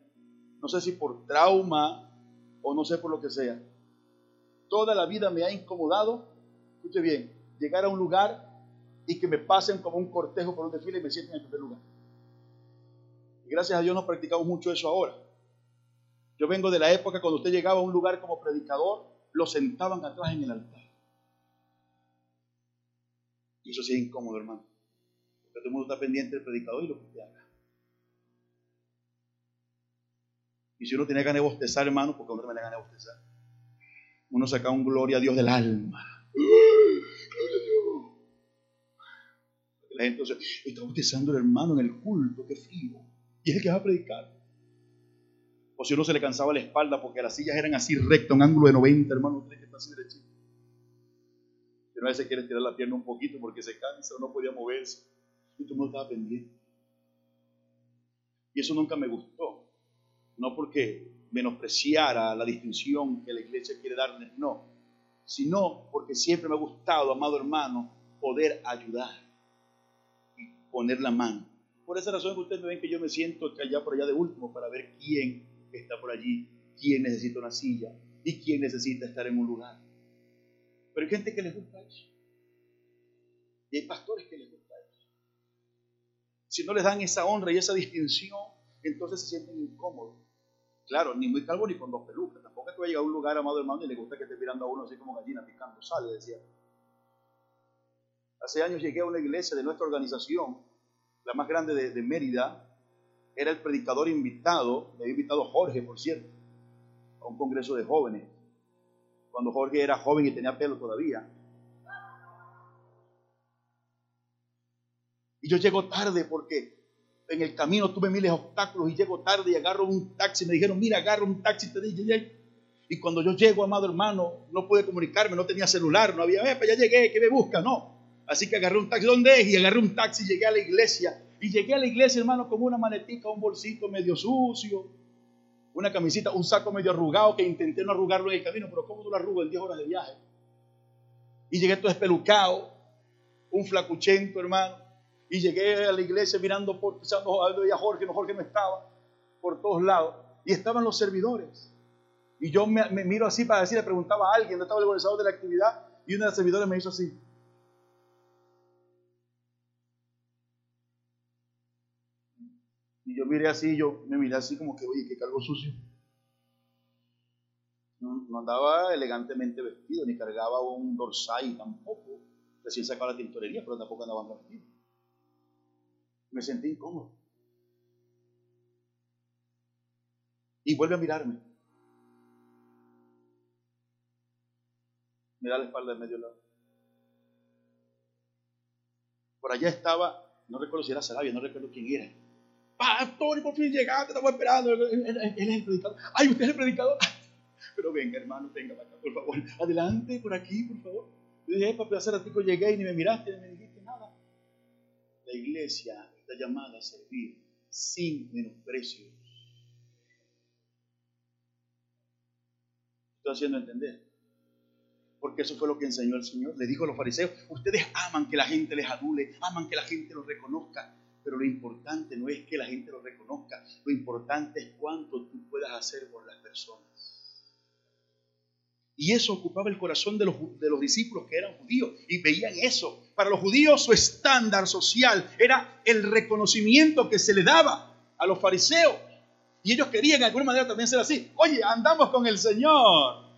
Speaker 1: No sé si por trauma o no sé por lo que sea. Toda la vida me ha incomodado, escuche bien, llegar a un lugar y que me pasen como un cortejo por un desfile y me sienten en el primer lugar. Y gracias a Dios no practicamos mucho eso ahora. Yo vengo de la época cuando usted llegaba a un lugar como predicador, lo sentaban atrás en el altar. Y eso sí es incómodo, hermano. Porque todo el mundo está pendiente del predicador y lo que usted haga. Y si uno tiene ganas de bostezar, hermano, porque uno me da ganas de bostezar. Uno saca un gloria a Dios del alma. ¡Gloria a Dios! La gente dice, está bostezando el hermano en el culto, qué frío. Y es el que va a predicar. O si uno se le cansaba la espalda porque las sillas eran así rectas, un ángulo de 90, hermano, tiene que estar así derechito a veces quiere tirar la pierna un poquito porque se cansa o no podía moverse. Y tú no estaba pendiente. Y eso nunca me gustó. No porque menospreciara la distinción que la iglesia quiere darles, no. Sino porque siempre me ha gustado, amado hermano, poder ayudar y poner la mano. Por esa razón que ustedes me ven que yo me siento allá por allá de último para ver quién está por allí quién necesita una silla y quién necesita estar en un lugar. Pero hay gente que les gusta eso. Y hay pastores que les gusta eso. Si no les dan esa honra y esa distinción, entonces se sienten incómodos. Claro, ni muy calvo ni con dos pelucas. Tampoco es que va a un lugar, amado hermano, y le gusta que esté mirando a uno así como gallina picando sale, decía. Hace años llegué a una iglesia de nuestra organización, la más grande de, Mérida. Era el predicador invitado, me había invitado Jorge, por cierto, a un congreso de jóvenes. Cuando Jorge era joven y tenía pelo todavía. Y yo llego tarde porque en el camino tuve miles de obstáculos y llego tarde y agarro un taxi. Me dijeron, mira, agarro un taxi, te dije, y cuando yo llego, amado hermano, no pude comunicarme, no tenía celular, no había, ya llegué, ¿qué me busca? No. Así que agarré un taxi, ¿dónde es? Y agarré un taxi, llegué a la iglesia. Y llegué a la iglesia, hermano, con una maletica, un bolsito medio sucio, una camisita, un saco medio arrugado que intenté no arrugarlo en el camino, pero ¿cómo no lo arrugo en 10 horas de viaje? Y llegué todo espelucado, un flacuchento, hermano. Y llegué a la iglesia mirando por, pensando, a Jorge, no, Jorge no estaba, por todos lados. Y estaban los servidores. Y yo me, miro así para decir, le preguntaba a alguien, no estaba el organizador de la actividad, y uno de los servidores me hizo así. Y yo miré así, yo me miré así como que, oye, qué cargo sucio. No, andaba elegantemente vestido, ni cargaba un dorsal tampoco. Recién sacaba la tintorería, pero tampoco andaba vestido me sentí incómodo. Y vuelve a mirarme. Mira la espalda del medio lado. Por allá estaba, no recuerdo si era Sarabia, no recuerdo quién era. Pastor, por fin llegaste, estamos esperando. Él, es el predicador. Ay, usted es el predicador. Pero venga, hermano, venga acá, por favor. Adelante, por aquí, por favor. Yo dije, papi, hace ratico llegué y ni me miraste, ni me dijiste nada. La iglesia llamada a servir sin menosprecio. Estoy haciendo entender. Porque eso fue lo que enseñó el Señor. Le dijo a los fariseos, ustedes aman que la gente les adule, aman que la gente los reconozca, pero lo importante no es que la gente los reconozca, lo importante es cuánto tú puedas hacer por las personas. Y eso ocupaba el corazón de los, de los discípulos que eran judíos y veían eso. Para los judíos su estándar social era el reconocimiento que se le daba a los fariseos. Y ellos querían de alguna manera también ser así. Oye, andamos con el Señor.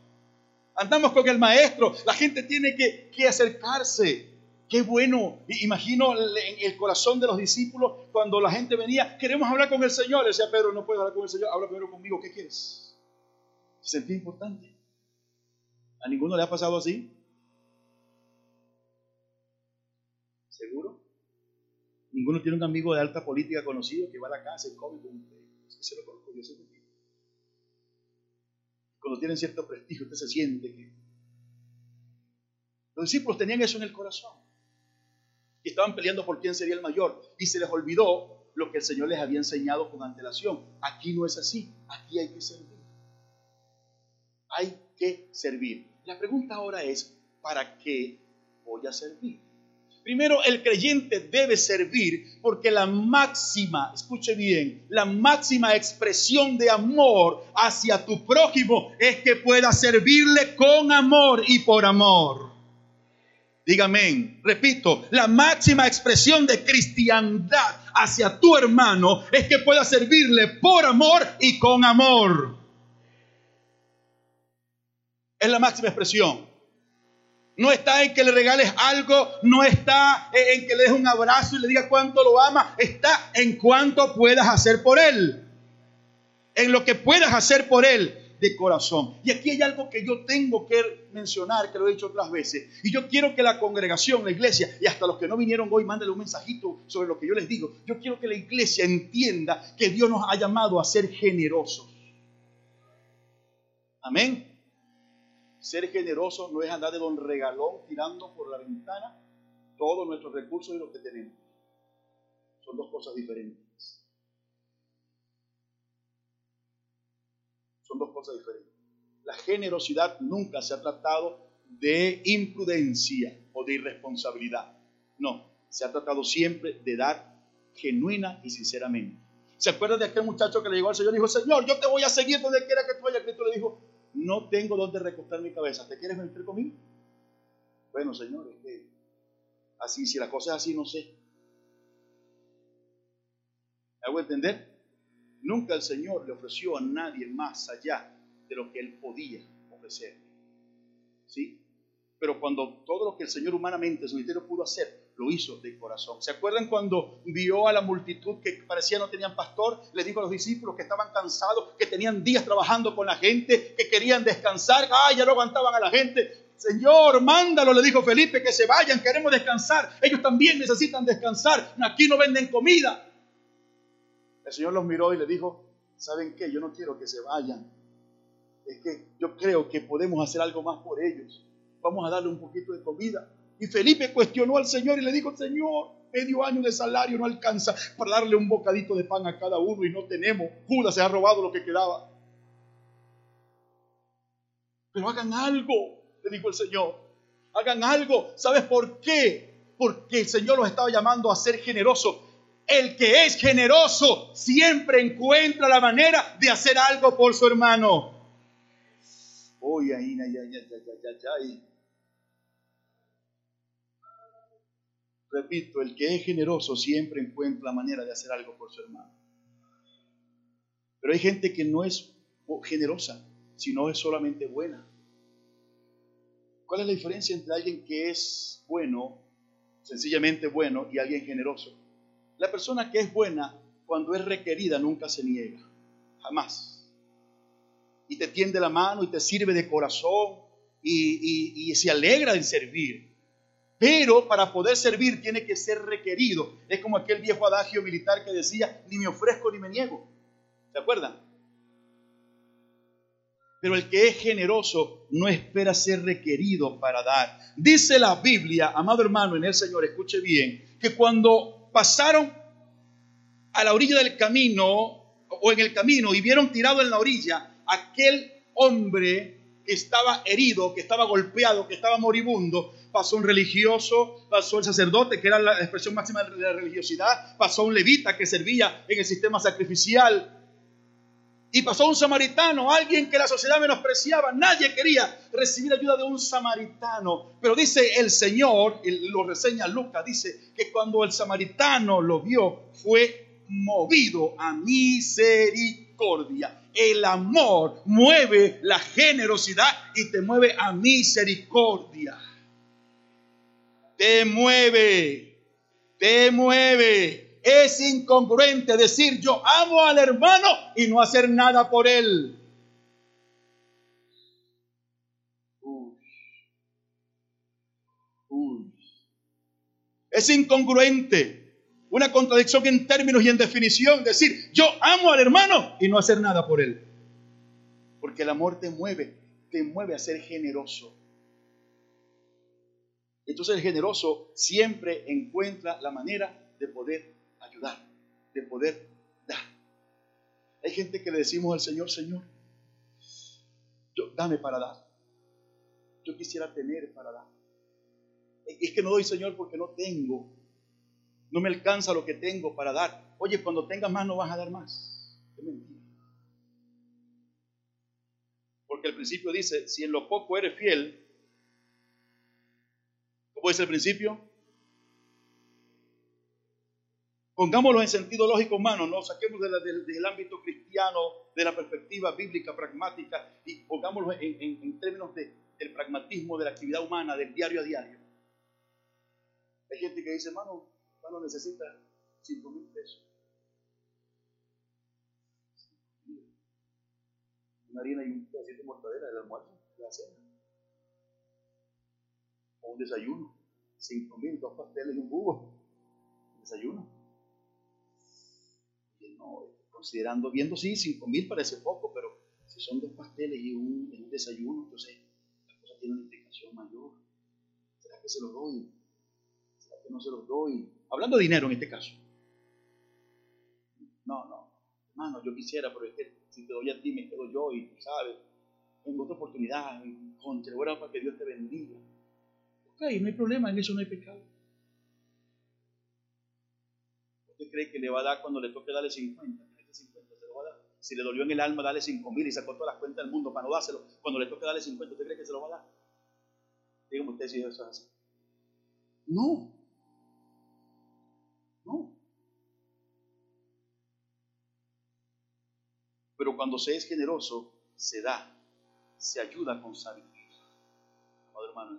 Speaker 1: Andamos con el Maestro. La gente tiene que, que acercarse. Qué bueno. Imagino el corazón de los discípulos cuando la gente venía, queremos hablar con el Señor. decía Pedro, no puedes hablar con el Señor, habla primero conmigo. ¿Qué quieres? Se sentía importante. ¿A ninguno le ha pasado así? ¿Seguro? Ninguno tiene un amigo de alta política conocido que va a la casa y come con usted. Se lo conozco, yo que Cuando tienen cierto prestigio, usted se siente que. Los discípulos tenían eso en el corazón. Y estaban peleando por quién sería el mayor. Y se les olvidó lo que el Señor les había enseñado con antelación. Aquí no es así. Aquí hay que servir. Hay que servir. La pregunta ahora es, ¿para qué voy a servir? Primero, el creyente debe servir porque la máxima, escuche bien, la máxima expresión de amor hacia tu prójimo es que pueda servirle con amor y por amor. Dígame, repito, la máxima expresión de cristiandad hacia tu hermano es que pueda servirle por amor y con amor es la máxima expresión. No está en que le regales algo, no está en que le des un abrazo y le digas cuánto lo ama, está en cuánto puedas hacer por él. En lo que puedas hacer por él de corazón. Y aquí hay algo que yo tengo que mencionar, que lo he dicho otras veces. Y yo quiero que la congregación, la iglesia, y hasta los que no vinieron hoy, mándenle un mensajito sobre lo que yo les digo. Yo quiero que la iglesia entienda que Dios nos ha llamado a ser generosos. Amén. Ser generoso no es andar de don regalón tirando por la ventana todos nuestros recursos y lo que tenemos. Son dos cosas diferentes. Son dos cosas diferentes. La generosidad nunca se ha tratado de imprudencia o de irresponsabilidad. No, se ha tratado siempre de dar genuina y sinceramente. ¿Se acuerda de aquel muchacho que le llegó al Señor y dijo, Señor, yo te voy a seguir donde quiera que tú vayas? Cristo le dijo, no tengo donde recostar mi cabeza. ¿Te quieres venir conmigo? Bueno, Señor, es que así, si la cosa es así, no sé. ¿Me hago entender? Nunca el Señor le ofreció a nadie más allá de lo que él podía ofrecer. ¿Sí? Pero cuando todo lo que el Señor humanamente, su ministerio pudo hacer, lo hizo de corazón. ¿Se acuerdan cuando vio a la multitud que parecía no tenían pastor? Le dijo a los discípulos que estaban cansados, que tenían días trabajando con la gente, que querían descansar. ¡Ay, ya no aguantaban a la gente! Señor, mándalo, le dijo Felipe, que se vayan, queremos descansar. Ellos también necesitan descansar. Aquí no venden comida. El Señor los miró y le dijo, ¿saben qué? Yo no quiero que se vayan. Es que yo creo que podemos hacer algo más por ellos. Vamos a darle un poquito de comida. Y Felipe cuestionó al Señor y le dijo, Señor, medio año de salario no alcanza para darle un bocadito de pan a cada uno y no tenemos. Judas se ha robado lo que quedaba. Pero hagan algo, le dijo el Señor. Hagan algo. ¿Sabes por qué? Porque el Señor los estaba llamando a ser generosos. El que es generoso siempre encuentra la manera de hacer algo por su hermano. Ya, ya, ya, ya, Repito, el que es generoso siempre encuentra la manera de hacer algo por su hermano. Pero hay gente que no es generosa, sino es solamente buena. ¿Cuál es la diferencia entre alguien que es bueno, sencillamente bueno, y alguien generoso? La persona que es buena, cuando es requerida, nunca se niega, jamás. Y te tiende la mano y te sirve de corazón y, y se alegra en servir. Pero para poder servir tiene que ser requerido. Es como aquel viejo adagio militar que decía, ni me ofrezco ni me niego. ¿Se acuerdan? Pero el que es generoso no espera ser requerido para dar. Dice la Biblia, amado hermano en el Señor, escuche bien, que cuando pasaron a la orilla del camino o en el camino y vieron tirado en la orilla aquel hombre que estaba herido, que estaba golpeado, que estaba moribundo, pasó un religioso, pasó el sacerdote, que era la expresión máxima de la religiosidad, pasó un levita que servía en el sistema sacrificial, y pasó un samaritano, alguien que la sociedad menospreciaba. Nadie quería recibir ayuda de un samaritano. Pero dice el Señor, lo reseña Lucas, dice que cuando el samaritano lo vio, fue movido a misericordia. El amor mueve la generosidad y te mueve a misericordia te mueve, te mueve. Es incongruente decir yo amo al hermano y no hacer nada por él. Es incongruente. Una contradicción en términos y en definición. Decir yo amo al hermano y no hacer nada por él. Porque el amor te mueve, te mueve a ser generoso entonces el generoso siempre encuentra la manera de poder ayudar, de poder dar. Hay gente que le decimos al Señor, Señor, yo, dame para dar. Yo quisiera tener para dar. Es que no doy, Señor, porque no tengo. No me alcanza lo que tengo para dar. Oye, cuando tengas más no vas a dar más. Es mentira. Porque el principio dice, si en lo poco eres fiel, es el principio? Pongámoslo en sentido lógico humano, no saquemos del ámbito cristiano, de la perspectiva bíblica, pragmática, y pongámoslo en, términos de, del pragmatismo, de la actividad humana, del diario a diario. Hay gente que dice, hermano, hermano necesita 5 mil pesos. Una harina y un pedacito de mortadera del almuerzo, la cena un desayuno. Cinco mil, dos pasteles y un jugo. Desayuno. No, considerando, viendo, sí, cinco mil parece poco, pero si son dos pasteles y un, desayuno, entonces la cosa tiene una implicación mayor. ¿Será que se los doy? ¿Será que no se los doy? Hablando de dinero en este caso. No, no, hermano, yo quisiera, pero es que si te doy a ti, me quedo yo y tú sabes, en otra oportunidad, contra, para que Dios te bendiga. Ok, no hay problema, en eso no hay pecado. Cree que le va a dar cuando le toque darle 50? 50 se lo va a dar. Si le dolió en el alma, dale 5 mil y sacó todas las cuentas del mundo para no dárselo. Cuando le toque darle 50, ¿usted cree que se lo va a dar? Dígame usted si eso es así. No. No. Pero cuando se es generoso, se da, se ayuda con sabiduría. Amado hermano,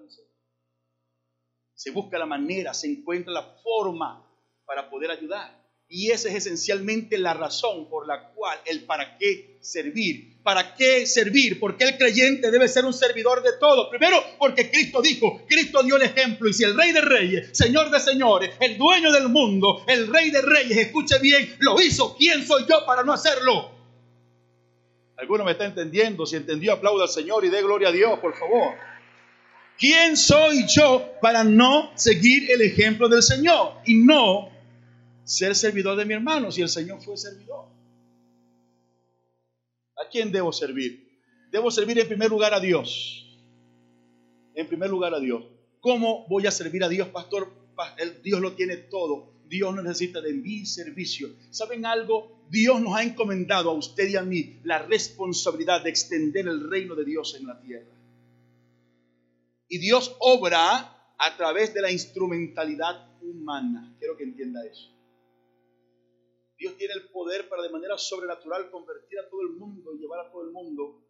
Speaker 1: se busca la manera, se encuentra la forma para poder ayudar. Y esa es esencialmente la razón por la cual el para qué servir. ¿Para qué servir? Porque el creyente debe ser un servidor de todo. Primero, porque Cristo dijo, Cristo dio el ejemplo. Y si el Rey de Reyes, Señor de Señores, el dueño del mundo, el Rey de Reyes, escuche bien, lo hizo, ¿quién soy yo para no hacerlo? ¿Alguno me está entendiendo? Si entendió, aplauda al Señor y dé gloria a Dios, por favor. ¿Quién soy yo para no seguir el ejemplo del Señor y no ser servidor de mi hermano si el Señor fue servidor? ¿A quién debo servir? Debo servir en primer lugar a Dios. En primer lugar a Dios. ¿Cómo voy a servir a Dios, pastor? Dios lo tiene todo. Dios no necesita de mi servicio. ¿Saben algo? Dios nos ha encomendado a usted y a mí la responsabilidad de extender el reino de Dios en la tierra. Y Dios obra a través de la instrumentalidad humana. Quiero que entienda eso. Dios tiene el poder para de manera sobrenatural convertir a todo el mundo y llevar a todo el mundo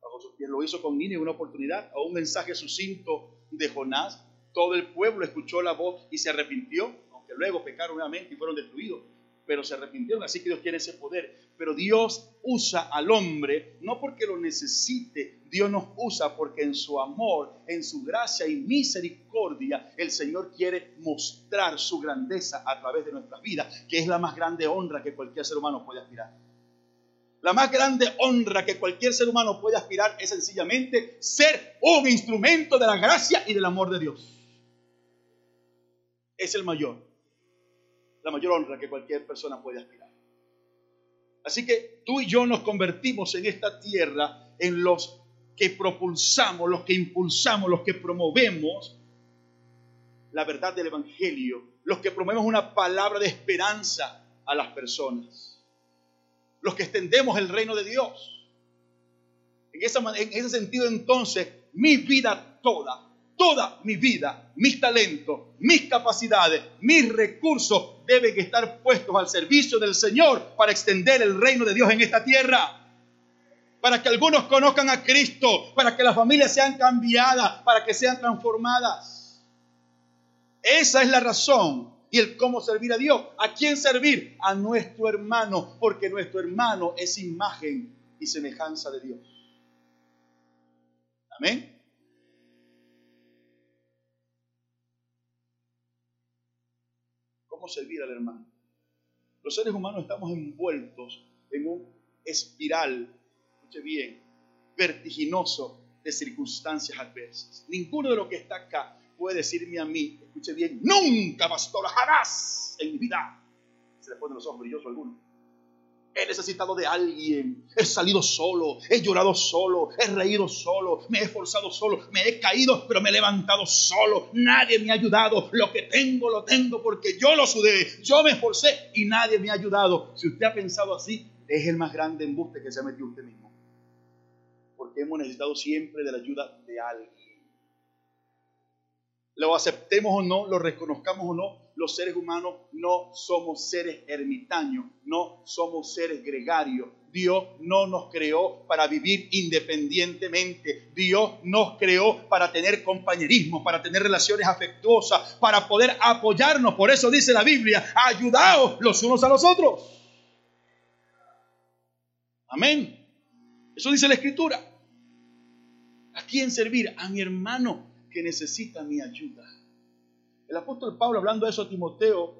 Speaker 1: bajo. Lo hizo con en una oportunidad, a un mensaje sucinto de Jonás. Todo el pueblo escuchó la voz y se arrepintió, aunque luego pecaron nuevamente y fueron destruidos pero se arrepintieron, así que Dios tiene ese poder. Pero Dios usa al hombre no porque lo necesite, Dios nos usa porque en su amor, en su gracia y misericordia, el Señor quiere mostrar su grandeza a través de nuestras vidas, que es la más grande honra que cualquier ser humano puede aspirar. La más grande honra que cualquier ser humano puede aspirar es sencillamente ser un instrumento de la gracia y del amor de Dios. Es el mayor la mayor honra que cualquier persona puede aspirar. Así que tú y yo nos convertimos en esta tierra en los que propulsamos, los que impulsamos, los que promovemos la verdad del Evangelio, los que promovemos una palabra de esperanza a las personas, los que extendemos el reino de Dios. En, en ese sentido entonces, mi vida toda toda mi vida, mis talentos, mis capacidades, mis recursos deben estar puestos al servicio del Señor para extender el reino de Dios en esta tierra. Para que algunos conozcan a Cristo, para que las familias sean cambiadas, para que sean transformadas. Esa es la razón y el cómo servir a Dios. ¿A quién servir? A nuestro hermano, porque nuestro hermano es imagen y semejanza de Dios. Amén. Servir al hermano. Los seres humanos estamos envueltos en un espiral, escuche bien, vertiginoso de circunstancias adversas. Ninguno de los que está acá puede decirme a mí, escuche bien, nunca, pastora, jamás en mi vida. Se le ponen los ojos brillosos algunos He necesitado de alguien. He salido solo. He llorado solo. He reído solo. Me he esforzado solo. Me he caído, pero me he levantado solo. Nadie me ha ayudado. Lo que tengo, lo tengo porque yo lo sudé. Yo me esforcé y nadie me ha ayudado. Si usted ha pensado así, es el más grande embuste que se ha metido usted mismo. Porque hemos necesitado siempre de la ayuda de alguien. Lo aceptemos o no, lo reconozcamos o no, los seres humanos no somos seres ermitaños, no somos seres gregarios. Dios no nos creó para vivir independientemente. Dios nos creó para tener compañerismo, para tener relaciones afectuosas, para poder apoyarnos. Por eso dice la Biblia, ayudaos los unos a los otros. Amén. Eso dice la Escritura. ¿A quién servir? A mi hermano que necesita mi ayuda. El apóstol Pablo, hablando de eso a Timoteo,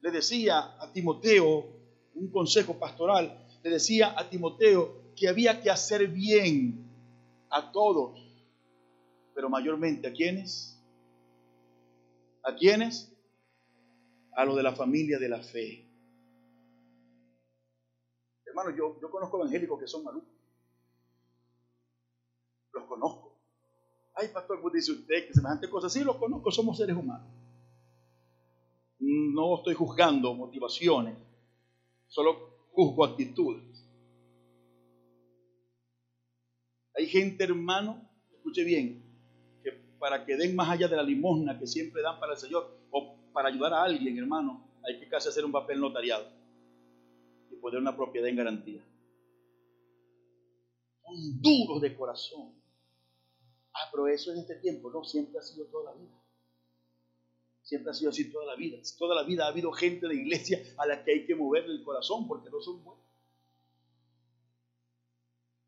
Speaker 1: le decía a Timoteo, un consejo pastoral, le decía a Timoteo que había que hacer bien a todos, pero mayormente a quienes, a quienes, a los de la familia de la fe. Hermano, yo, yo conozco evangélicos que son malucos. Los conozco. Ay, pastor, pues dice usted que semejante cosa. Sí, lo conozco, somos seres humanos. No estoy juzgando motivaciones, solo juzgo actitudes. Hay gente, hermano, escuche bien, que para que den más allá de la limosna que siempre dan para el Señor o para ayudar a alguien, hermano, hay que casi hacer un papel notariado y poner una propiedad en garantía. Son duros de corazón. Ah, pero eso en este tiempo, no, siempre ha sido toda la vida. Siempre ha sido así toda la vida. Toda la vida ha habido gente de iglesia a la que hay que moverle el corazón porque no son buenos.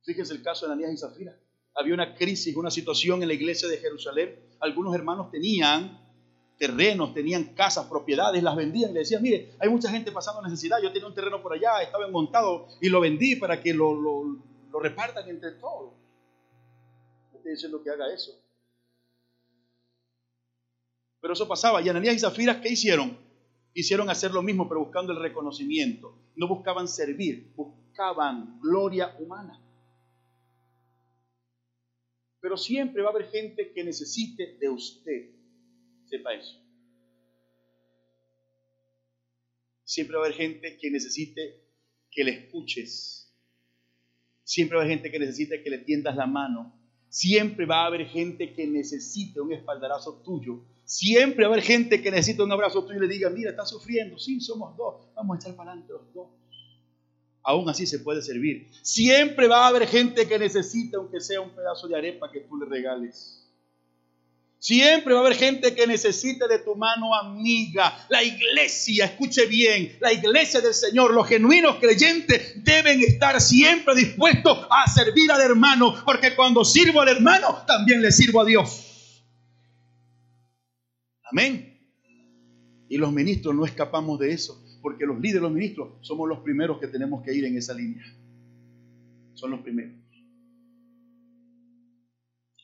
Speaker 1: Fíjense el caso de Ananías y Zafira. Había una crisis, una situación en la iglesia de Jerusalén. Algunos hermanos tenían terrenos, tenían casas, propiedades, las vendían le decían, mire, hay mucha gente pasando necesidad, yo tenía un terreno por allá, estaba montado y lo vendí para que lo, lo repartan entre todos. No estoy diciendo que haga eso. Pero eso pasaba. Y Ananías y Zafira, ¿qué hicieron? Hicieron hacer lo mismo, pero buscando el reconocimiento. No buscaban servir, buscaban gloria humana. Pero siempre va a haber gente que necesite de usted. Sepa eso. Siempre va a haber gente que necesite que le escuches. Siempre va a haber gente que necesite que le tiendas la mano. Siempre va a haber gente que necesite un espaldarazo tuyo. Siempre va a haber gente que necesita un abrazo tuyo y le diga, mira, está sufriendo. Sí, somos dos. Vamos a echar para adelante los dos aún así se puede servir. Siempre va a haber gente que necesita, aunque sea un pedazo de arepa que tú le regales. Siempre va a haber gente que necesita de tu mano amiga. La iglesia, escuche bien, la iglesia del Señor, los genuinos creyentes deben estar siempre dispuestos a servir al hermano, porque cuando sirvo al hermano, también le sirvo a Dios. Amén. Y los ministros no escapamos de eso porque los líderes, los ministros, somos los primeros que tenemos que ir en esa línea. Son los primeros.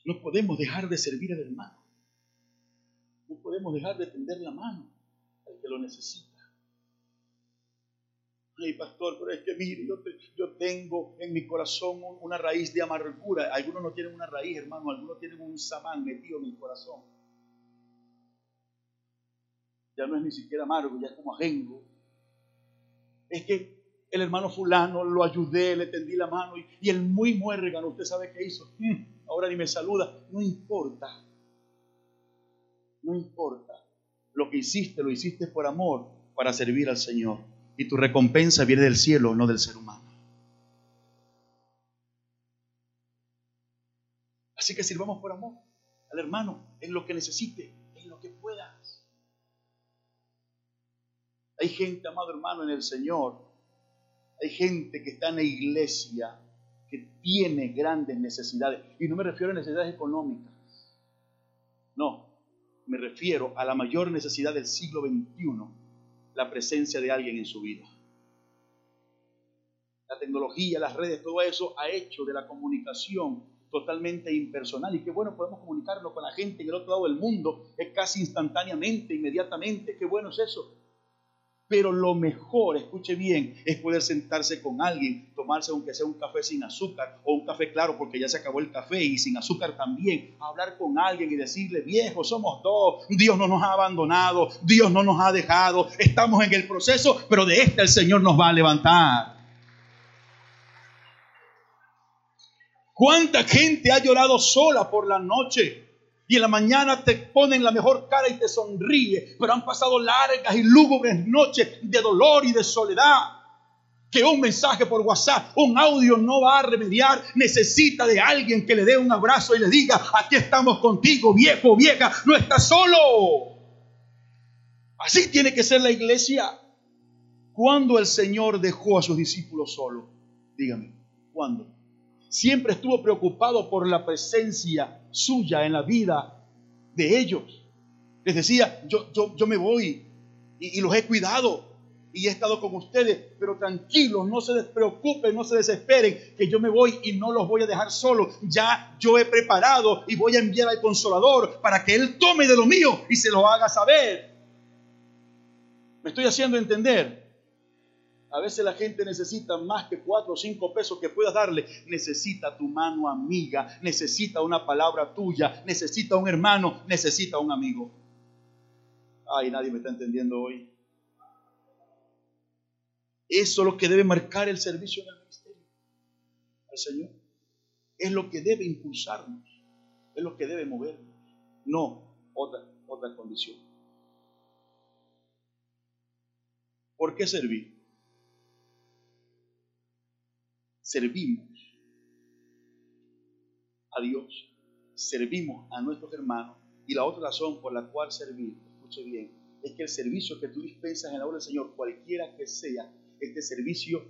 Speaker 1: No podemos dejar de servir al hermano. No podemos dejar de tender la mano al que lo necesita. Ay, pastor, pero es que mire, yo, tengo en mi corazón una raíz de amargura. Algunos no tienen una raíz, hermano, algunos tienen un samán metido en el corazón. Ya no es ni siquiera amargo, ya es como ajengo es que el hermano fulano lo ayudé, le tendí la mano y, el muy muérgano, usted sabe qué hizo. Mm, ahora ni me saluda. No importa. No importa. Lo que hiciste, lo hiciste por amor, para servir al Señor. Y tu recompensa viene del cielo, no del ser humano. Así que sirvamos por amor al hermano en lo que necesite, en lo que puedas. Hay gente, amado hermano, en el Señor. Hay gente que está en la iglesia que tiene grandes necesidades. Y no me refiero a necesidades económicas. No, me refiero a la mayor necesidad del siglo XXI, la presencia de alguien en su vida. La tecnología, las redes, todo eso ha hecho de la comunicación totalmente impersonal. Y qué bueno podemos comunicarlo con la gente en el otro lado del mundo, es casi instantáneamente, inmediatamente. Qué bueno es eso. Pero lo mejor, escuche bien, es poder sentarse con alguien, tomarse aunque sea un café sin azúcar o un café claro porque ya se acabó el café y sin azúcar también, hablar con alguien y decirle, viejo, somos dos, Dios no nos ha abandonado, Dios no nos ha dejado, estamos en el proceso, pero de este el Señor nos va a levantar. ¿Cuánta gente ha llorado sola por la noche? Y en la mañana te ponen la mejor cara y te sonríe, pero han pasado largas y lúgubres noches de dolor y de soledad. Que un mensaje por WhatsApp, un audio no va a remediar. Necesita de alguien que le dé un abrazo y le diga, aquí estamos contigo, viejo, vieja, no estás solo. Así tiene que ser la iglesia. ¿Cuándo el Señor dejó a sus discípulos solos? Dígame, ¿cuándo? Siempre estuvo preocupado por la presencia suya en la vida de ellos. Les decía, yo, yo, yo me voy y, los he cuidado y he estado con ustedes, pero tranquilos, no se despreocupen, no se desesperen, que yo me voy y no los voy a dejar solos. Ya yo he preparado y voy a enviar al consolador para que Él tome de lo mío y se lo haga saber. ¿Me estoy haciendo entender? A veces la gente necesita más que cuatro o cinco pesos que puedas darle. Necesita tu mano amiga, necesita una palabra tuya, necesita un hermano, necesita un amigo. Ay, nadie me está entendiendo hoy. Eso es lo que debe marcar el servicio en el ministerio al Señor. Es lo que debe impulsarnos, es lo que debe movernos, no otra, otra condición. ¿Por qué servir? Servimos a Dios, servimos a nuestros hermanos y la otra razón por la cual servir, escuche bien, es que el servicio que tú dispensas en la obra del Señor, cualquiera que sea, este servicio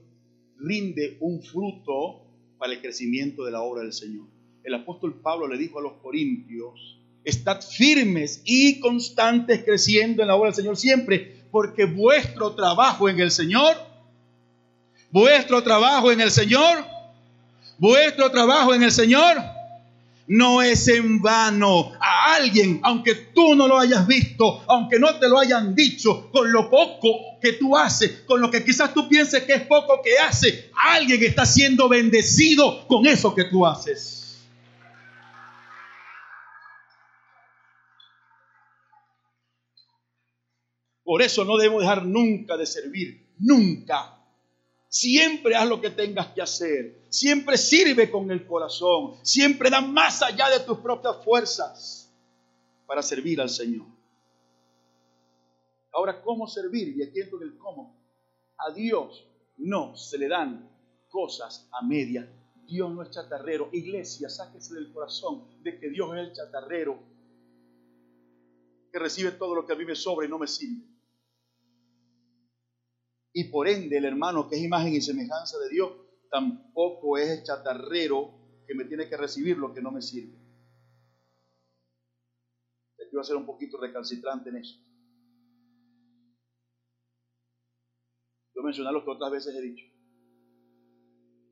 Speaker 1: rinde un fruto para el crecimiento de la obra del Señor. El apóstol Pablo le dijo a los corintios, estad firmes y constantes creciendo en la obra del Señor siempre, porque vuestro trabajo en el Señor, vuestro trabajo en el Señor, vuestro trabajo en el Señor no es en vano. A alguien, aunque tú no lo hayas visto, aunque no te lo hayan dicho, con lo poco que tú haces, con lo que quizás tú pienses que es poco que hace, alguien está siendo bendecido con eso que tú haces. Por eso no debo dejar nunca de servir, nunca. Siempre haz lo que tengas que hacer. Siempre sirve con el corazón. Siempre da más allá de tus propias fuerzas para servir al Señor. Ahora, ¿cómo servir? Y aquí entro en el cómo. A Dios no se le dan cosas a media. Dios no es chatarrero. Iglesia, sáquese del corazón de que Dios es el chatarrero que recibe todo lo que a mí me sobra y no me sirve y por ende el hermano que es imagen y semejanza de Dios tampoco es chatarrero que me tiene que recibir lo que no me sirve. Aquí voy a ser un poquito recalcitrante en eso. Yo mencionar lo que otras veces he dicho.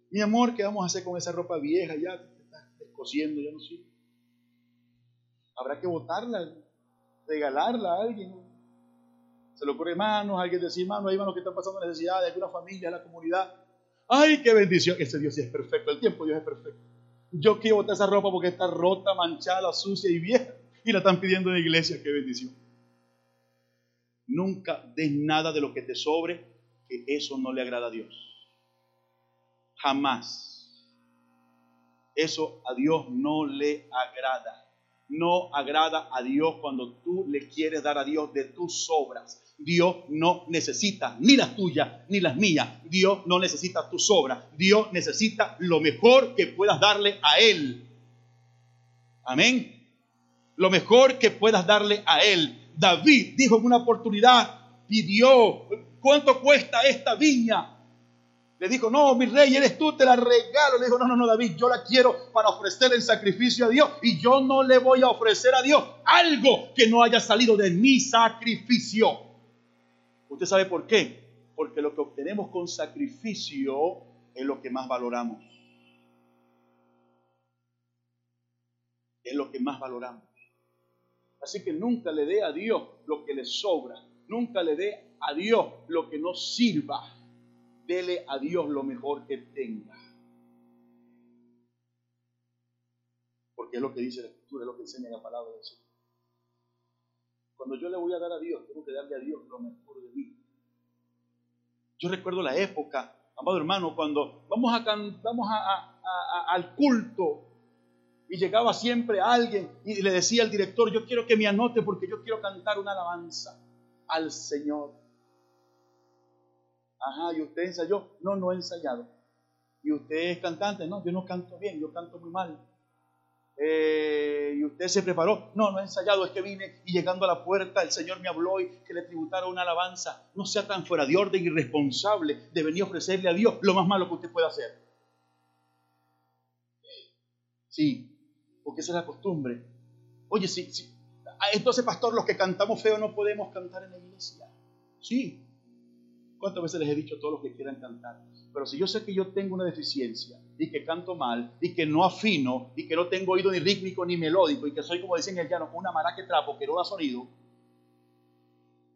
Speaker 1: Mi amor, ¿qué vamos a hacer con esa ropa vieja? Ya está descosiendo, ya no sirve. Habrá que botarla, regalarla a alguien. Se le ocurre, hermanos, alguien decir, hermano, hay hermanos que están pasando necesidad de alguna familia, de la comunidad. ¡Ay, qué bendición! Ese Dios sí es perfecto, el tiempo Dios es perfecto. Yo quiero botar esa ropa porque está rota, manchada, sucia y vieja. Y la están pidiendo en la iglesia, qué bendición. Nunca des nada de lo que te sobre, que eso no le agrada a Dios. Jamás. Eso a Dios no le agrada no agrada a Dios cuando tú le quieres dar a Dios de tus obras. Dios no necesita ni las tuyas ni las mías. Dios no necesita tus obras. Dios necesita lo mejor que puedas darle a Él. Amén. Lo mejor que puedas darle a Él. David dijo en una oportunidad, pidió, ¿cuánto cuesta esta viña? Le dijo, no, mi rey, eres tú, te la regalo. Le dijo, no, no, no, David, yo la quiero para ofrecer el sacrificio a Dios y yo no le voy a ofrecer a Dios algo que no haya salido de mi sacrificio. ¿Usted sabe por qué? Porque lo que obtenemos con sacrificio es lo que más valoramos. Es lo que más valoramos. Así que nunca le dé a Dios lo que le sobra. Nunca le dé a Dios lo que no sirva dele a Dios lo mejor que tenga. Porque es lo que dice la Escritura, es lo que enseña la palabra del Señor. Cuando yo le voy a dar a Dios, tengo que darle a Dios lo mejor de mí. Yo recuerdo la época, amado hermano, cuando vamos, a, vamos al culto y llegaba siempre alguien y le decía al director, yo quiero que me anote porque yo quiero cantar una alabanza al Señor. Ajá, ¿y usted ensayó? No, no he ensayado. ¿Y usted es cantante? No, yo no canto bien, yo canto muy mal. Eh, ¿Y usted se preparó? No, no he ensayado, es que vine y llegando a la puerta el Señor me habló y que le tributara una alabanza. No sea tan fuera de orden y irresponsable de venir a ofrecerle a Dios lo más malo que usted pueda hacer. Sí, porque esa es la costumbre. Oye, sí, sí. Entonces, pastor, los que cantamos feo no podemos cantar en la iglesia. Sí, ¿Cuántas veces les he dicho a todos los que quieran cantar? Pero si yo sé que yo tengo una deficiencia y que canto mal y que no afino y que no tengo oído ni rítmico ni melódico y que soy, como dicen el llano, una maraca trapo que no da sonido,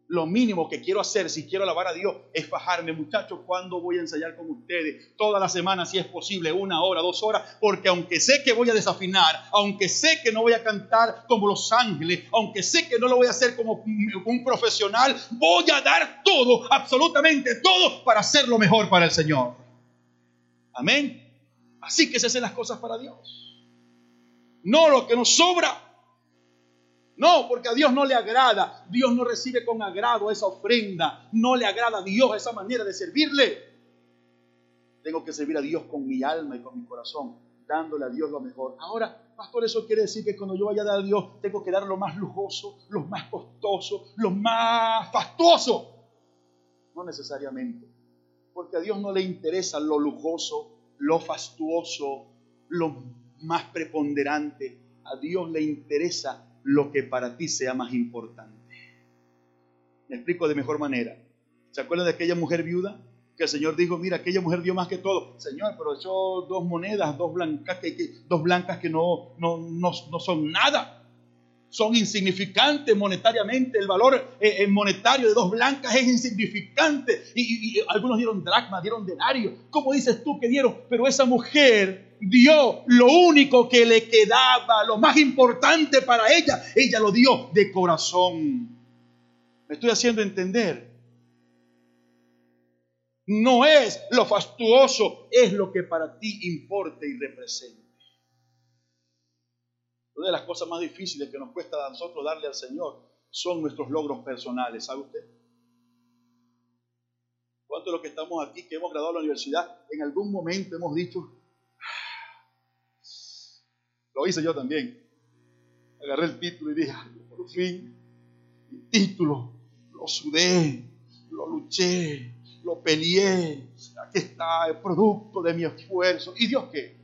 Speaker 1: lo mínimo que quiero hacer si quiero alabar a Dios es bajarme, muchachos, ¿cuándo voy a ensayar con ustedes? Toda la semana, si es posible, una hora, dos horas, porque aunque sé que voy a desafinar, aunque sé que no voy a cantar como los ángeles, aunque sé que no lo voy a hacer como un profesional, voy a dar todo, absolutamente todo, para hacer lo mejor para el Señor. Amén. Así que se hacen las cosas para Dios. No lo que nos sobra. No, porque a Dios no le agrada. Dios no recibe con agrado esa ofrenda. No le agrada a Dios esa manera de servirle. Tengo que servir a Dios con mi alma y con mi corazón, dándole a Dios lo mejor. Ahora, pastor, eso quiere decir que cuando yo vaya a dar a Dios, tengo que dar lo más lujoso, lo más costoso, lo más fastuoso. No necesariamente. Porque a Dios no le interesa lo lujoso, lo fastuoso, lo más preponderante. A Dios le interesa lo que para ti sea más importante. Me explico de mejor manera. ¿Se acuerdan de aquella mujer viuda? Que el Señor dijo, mira, aquella mujer dio más que todo. Señor, pero echó dos monedas, dos blancas que, dos blancas que no, no, no, no son nada son insignificantes monetariamente. El valor eh, eh, monetario de dos blancas es insignificante. Y, algunos dieron dracma, dieron denario. ¿Cómo dices tú que dieron? Pero esa mujer dio lo único que le quedaba, lo más importante para ella. Ella lo dio de corazón. Me estoy haciendo entender. No es lo fastuoso, es lo que para ti importa y representa. Una de las cosas más difíciles que nos cuesta a nosotros darle al Señor son nuestros logros personales, ¿sabe usted? ¿Cuántos de los que estamos aquí, que hemos graduado a la universidad, en algún momento hemos dicho, lo hice yo también, agarré el título y dije, por fin, el título, lo sudé, lo luché, lo peleé, aquí está el producto de mi esfuerzo. ¿Y Dios qué?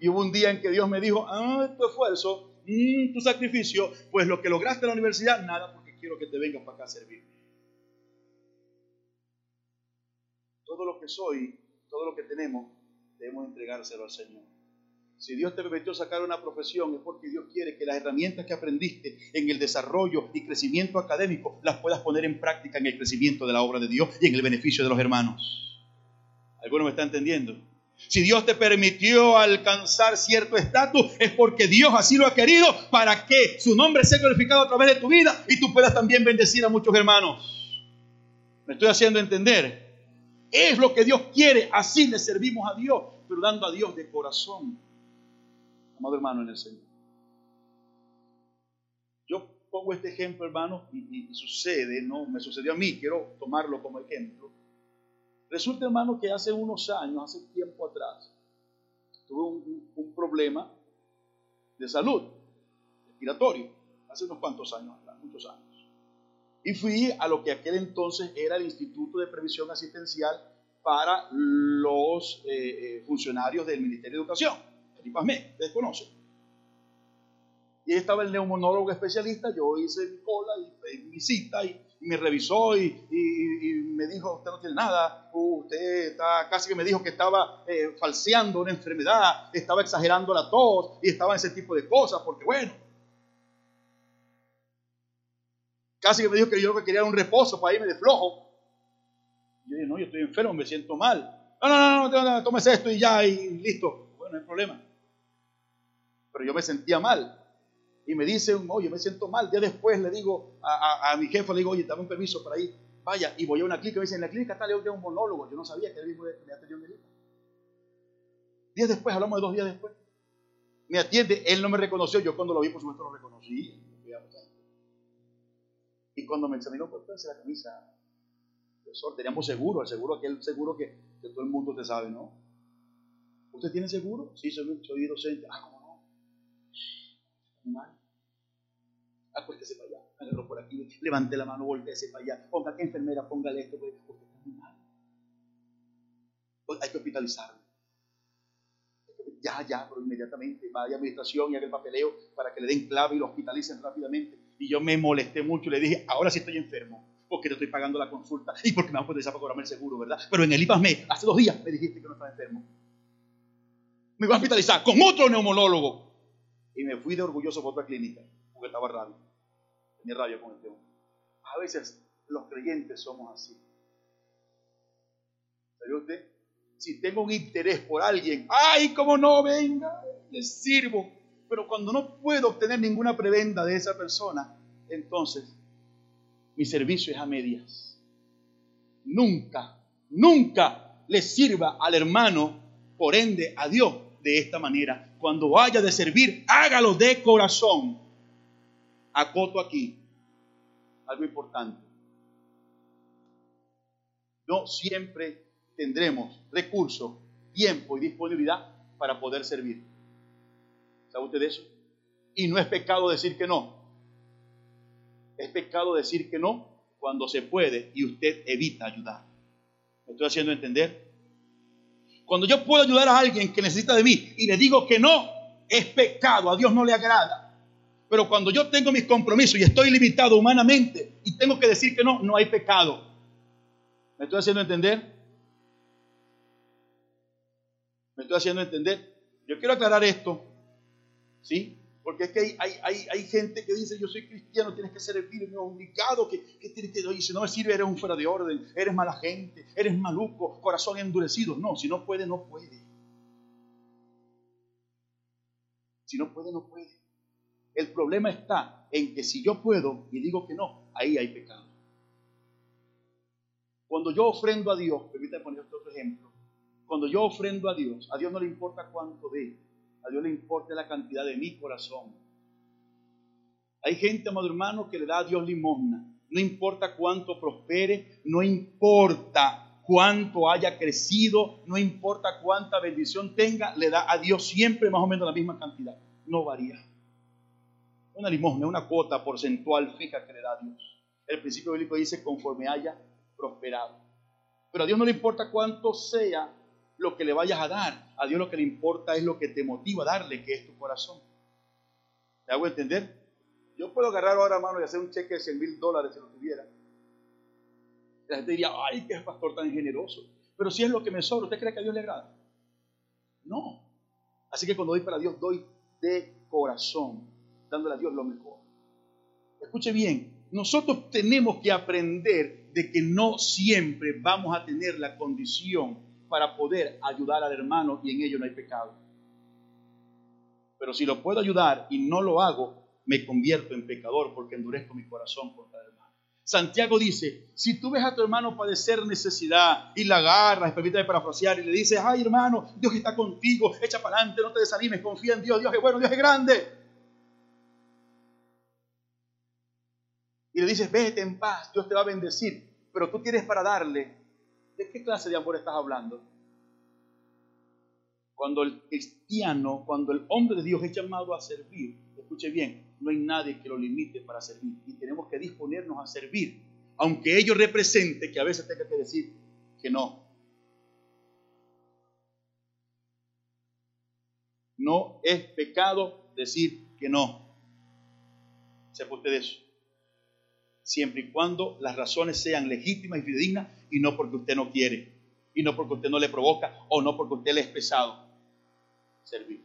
Speaker 1: Y hubo un día en que Dios me dijo, ah, tu esfuerzo, mm, tu sacrificio, pues lo que lograste en la universidad, nada, porque quiero que te vengas para acá a servir. Todo lo que soy, todo lo que tenemos, debemos entregárselo al Señor. Si Dios te permitió sacar una profesión es porque Dios quiere que las herramientas que aprendiste en el desarrollo y crecimiento académico las puedas poner en práctica en el crecimiento de la obra de Dios y en el beneficio de los hermanos. ¿Alguno me está entendiendo? Si Dios te permitió alcanzar cierto estatus, es porque Dios así lo ha querido para que su nombre sea glorificado a través de tu vida y tú puedas también bendecir a muchos hermanos. Me estoy haciendo entender. Es lo que Dios quiere, así le servimos a Dios, pero dando a Dios de corazón. Amado hermano en el Señor. Yo pongo este ejemplo, hermano, y, sucede, ¿no? Me sucedió a mí, quiero tomarlo como ejemplo Resulta, hermano, que hace unos años, hace tiempo atrás, tuve un, problema de salud respiratorio, hace unos cuantos años atrás, muchos años. Y fui a lo que aquel entonces era el Instituto de Previsión Asistencial para los eh, eh, funcionarios del Ministerio de Educación, ustedes conocen. Y ahí estaba el neumonólogo especialista, yo hice mi cola y mi cita y me revisó y, me dijo, usted no tiene nada, usted está, casi que me dijo que estaba eh, falseando una enfermedad, estaba exagerando la tos y estaba en ese tipo de cosas, porque bueno, casi que me dijo que yo quería un reposo para irme de flojo. yo dije, no, yo estoy enfermo, me siento mal. No, no, no, no, no, tomes esto y ya, y listo. Bueno, no hay problema. Pero yo me sentía mal y me dicen, oye, me siento mal. Día después le digo a, mi jefe, le digo, oye, dame un permiso para ir. Vaya, y voy a una clínica. Me dicen, en la clínica está Leo un monólogo. Yo no sabía que él mismo me atendió en el Días después, hablamos de dos días después. Me atiende, él no me reconoció. Yo cuando lo vi, por supuesto, lo reconocí. Y cuando me examinó, pues la camisa. Profesor, teníamos seguro, el seguro, aquel seguro que, que todo el mundo te sabe, ¿no? ¿Usted tiene seguro? Sí, soy, soy docente. Ah, mal. Acuéstese para allá, agarró por aquí, levante la mano, volteese para allá, ponga que enfermera, póngale esto, porque está muy mal. Pues hay que hospitalizarlo. Ya, ya, pero inmediatamente vaya administración y haga el papeleo para que le den clave y lo hospitalicen rápidamente. Y yo me molesté mucho y le dije, ahora sí estoy enfermo porque te estoy pagando la consulta y porque me vas a poder para cobrarme el seguro, ¿verdad? Pero en el IPASME, hace dos días me dijiste que no estaba enfermo. Me voy a hospitalizar con otro neumonólogo y me fui de orgulloso por otra clínica, porque estaba radio. Tenía radio con el tema. A veces los creyentes somos así. ¿Sabe usted? Si tengo un interés por alguien, ¡ay, cómo no! Venga, le sirvo. Pero cuando no puedo obtener ninguna prebenda de esa persona, entonces mi servicio es a medias. Nunca, nunca le sirva al hermano, por ende a Dios, de esta manera. Cuando vaya de servir, hágalo de corazón. Acoto aquí algo importante. No siempre tendremos recursos, tiempo y disponibilidad para poder servir. ¿Sabe usted eso? Y no es pecado decir que no. Es pecado decir que no cuando se puede y usted evita ayudar. ¿Me estoy haciendo entender? Cuando yo puedo ayudar a alguien que necesita de mí y le digo que no, es pecado, a Dios no le agrada. Pero cuando yo tengo mis compromisos y estoy limitado humanamente y tengo que decir que no, no hay pecado. ¿Me estoy haciendo entender? ¿Me estoy haciendo entender? Yo quiero aclarar esto, ¿sí? Porque es que hay, hay, hay, gente que dice, yo soy cristiano, tienes que servirme, obligado, que, que tienes que, oye, si no me sirve, eres un fuera de orden, eres mala gente, eres maluco, corazón endurecido. No, si no puede, no puede. Si no puede, no puede. El problema está en que si yo puedo y digo que no, ahí hay pecado. Cuando yo ofrendo a Dios, permítame poner otro ejemplo. Cuando yo ofrendo a Dios, a Dios no le importa cuánto dé, a Dios le importa la cantidad de mi corazón. Hay gente, amado hermano, que le da a Dios limosna. No importa cuánto prospere, no importa cuánto haya crecido, no importa cuánta bendición tenga, le da a Dios siempre más o menos la misma cantidad. No varía. Una limosna, una cuota porcentual fija que le da a Dios. El principio bíblico dice conforme haya prosperado. Pero a Dios no le importa cuánto sea lo que le vayas a dar. A Dios lo que le importa es lo que te motiva a darle, que es tu corazón. ¿Me hago entender? Yo puedo agarrar ahora mano y hacer un cheque de 100 mil dólares si lo tuviera. La gente diría, ay, qué pastor tan generoso. Pero si es lo que me sobra, ¿usted cree que a Dios le agrada? No. Así que cuando doy para Dios, doy de corazón, dándole a Dios lo mejor. Escuche bien, nosotros tenemos que aprender de que no siempre vamos a tener la condición para poder ayudar al hermano y en ello no hay pecado. Pero si lo puedo ayudar y no lo hago, me convierto en pecador porque endurezco mi corazón contra el hermano. Santiago dice, si tú ves a tu hermano padecer necesidad y la agarras, permítame parafrasear, y le dices, ay hermano, Dios está contigo, echa para adelante, no te desanimes, confía en Dios, Dios es bueno, Dios es grande. Y le dices, vete en paz, Dios te va a bendecir, pero tú tienes para darle ¿De qué clase de amor estás hablando? Cuando el cristiano, cuando el hombre de Dios es llamado a servir, escuche bien, no hay nadie que lo limite para servir y tenemos que disponernos a servir, aunque ello represente que a veces tenga que decir que no. No es pecado decir que no. Sepa usted eso siempre y cuando las razones sean legítimas y fidedignas y no porque usted no quiere, y no porque usted no le provoca o no porque usted le es pesado servir.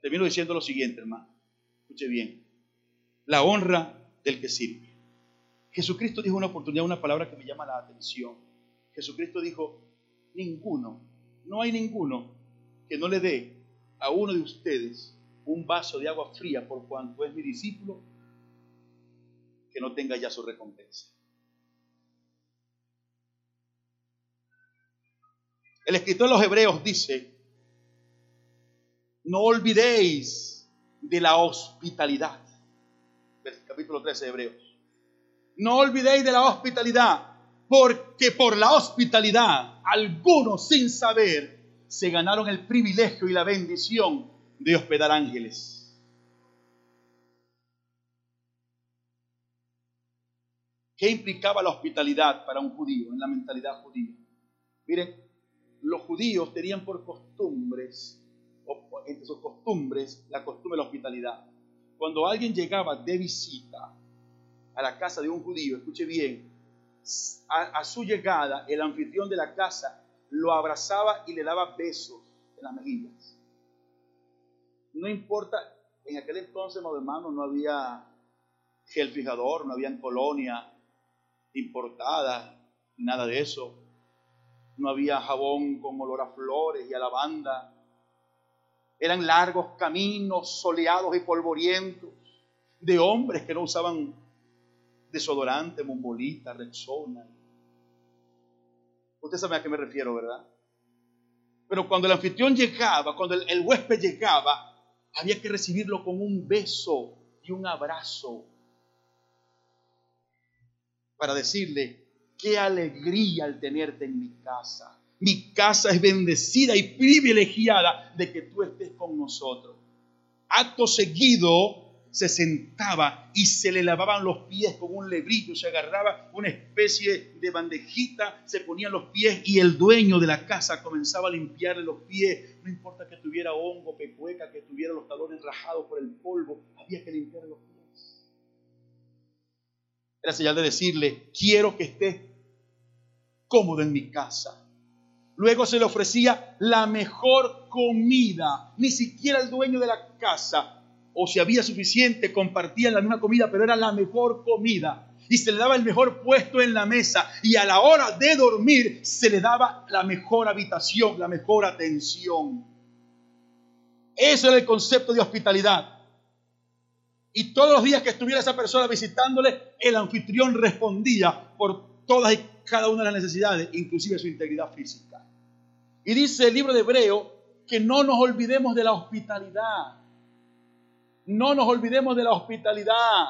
Speaker 1: Termino diciendo lo siguiente, hermano. Escuche bien. La honra del que sirve. Jesucristo dijo una oportunidad, una palabra que me llama la atención. Jesucristo dijo, ninguno, no hay ninguno que no le dé a uno de ustedes un vaso de agua fría por cuanto es mi discípulo que no tenga ya su recompensa. El escritor de los Hebreos dice, no olvidéis de la hospitalidad. Capítulo 13 de Hebreos. No olvidéis de la hospitalidad, porque por la hospitalidad algunos sin saber se ganaron el privilegio y la bendición de hospedar ángeles. ¿Qué implicaba la hospitalidad para un judío en la mentalidad judía? Miren, los judíos tenían por costumbres, o entre sus costumbres, la costumbre de la hospitalidad. Cuando alguien llegaba de visita a la casa de un judío, escuche bien, a, su llegada el anfitrión de la casa lo abrazaba y le daba besos en las mejillas. No importa, en aquel entonces, hermano, no había gel fijador, no había colonia importada, nada de eso. No había jabón con olor a flores y a lavanda. Eran largos caminos soleados y polvorientos de hombres que no usaban desodorante, mumbolita, rexona. Usted sabe a qué me refiero, ¿verdad? Pero cuando el anfitrión llegaba, cuando el huésped llegaba, había que recibirlo con un beso y un abrazo para decirle, qué alegría al tenerte en mi casa. Mi casa es bendecida y privilegiada de que tú estés con nosotros. Acto seguido, se sentaba y se le lavaban los pies con un lebrillo, se agarraba una especie de bandejita, se ponían los pies y el dueño de la casa comenzaba a limpiarle los pies, no importa que tuviera hongo, pecueca, que tuviera los talones rajados por el polvo, había que limpiarle los pies. Era señal de decirle, quiero que estés cómodo en mi casa. Luego se le ofrecía la mejor comida, ni siquiera el dueño de la casa o si había suficiente, compartían la misma comida, pero era la mejor comida. Y se le daba el mejor puesto en la mesa. Y a la hora de dormir se le daba la mejor habitación, la mejor atención. Ese era el concepto de hospitalidad. Y todos los días que estuviera esa persona visitándole, el anfitrión respondía por todas y cada una de las necesidades, inclusive su integridad física. Y dice el libro de Hebreo que no nos olvidemos de la hospitalidad. No nos olvidemos de la hospitalidad,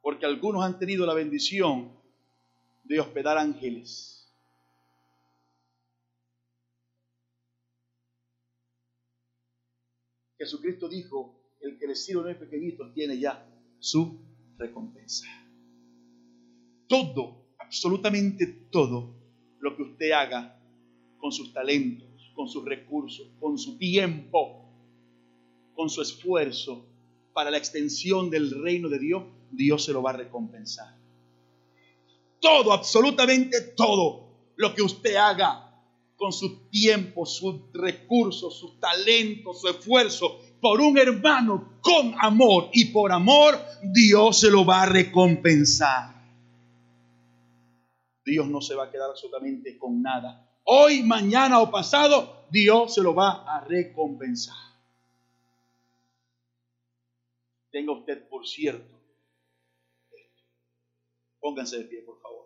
Speaker 1: porque algunos han tenido la bendición de hospedar ángeles. Jesucristo dijo, el que le sirve no es pequeñito tiene ya su recompensa. Todo, absolutamente todo lo que usted haga con sus talentos, con sus recursos, con su tiempo, con su esfuerzo para la extensión del reino de Dios, Dios se lo va a recompensar. Todo, absolutamente todo lo que usted haga con su tiempo, sus recursos, su talento, su esfuerzo, por un hermano con amor y por amor, Dios se lo va a recompensar. Dios no se va a quedar absolutamente con nada. Hoy, mañana o pasado, Dios se lo va a recompensar. tenga usted por cierto Pónganse de pie, por favor.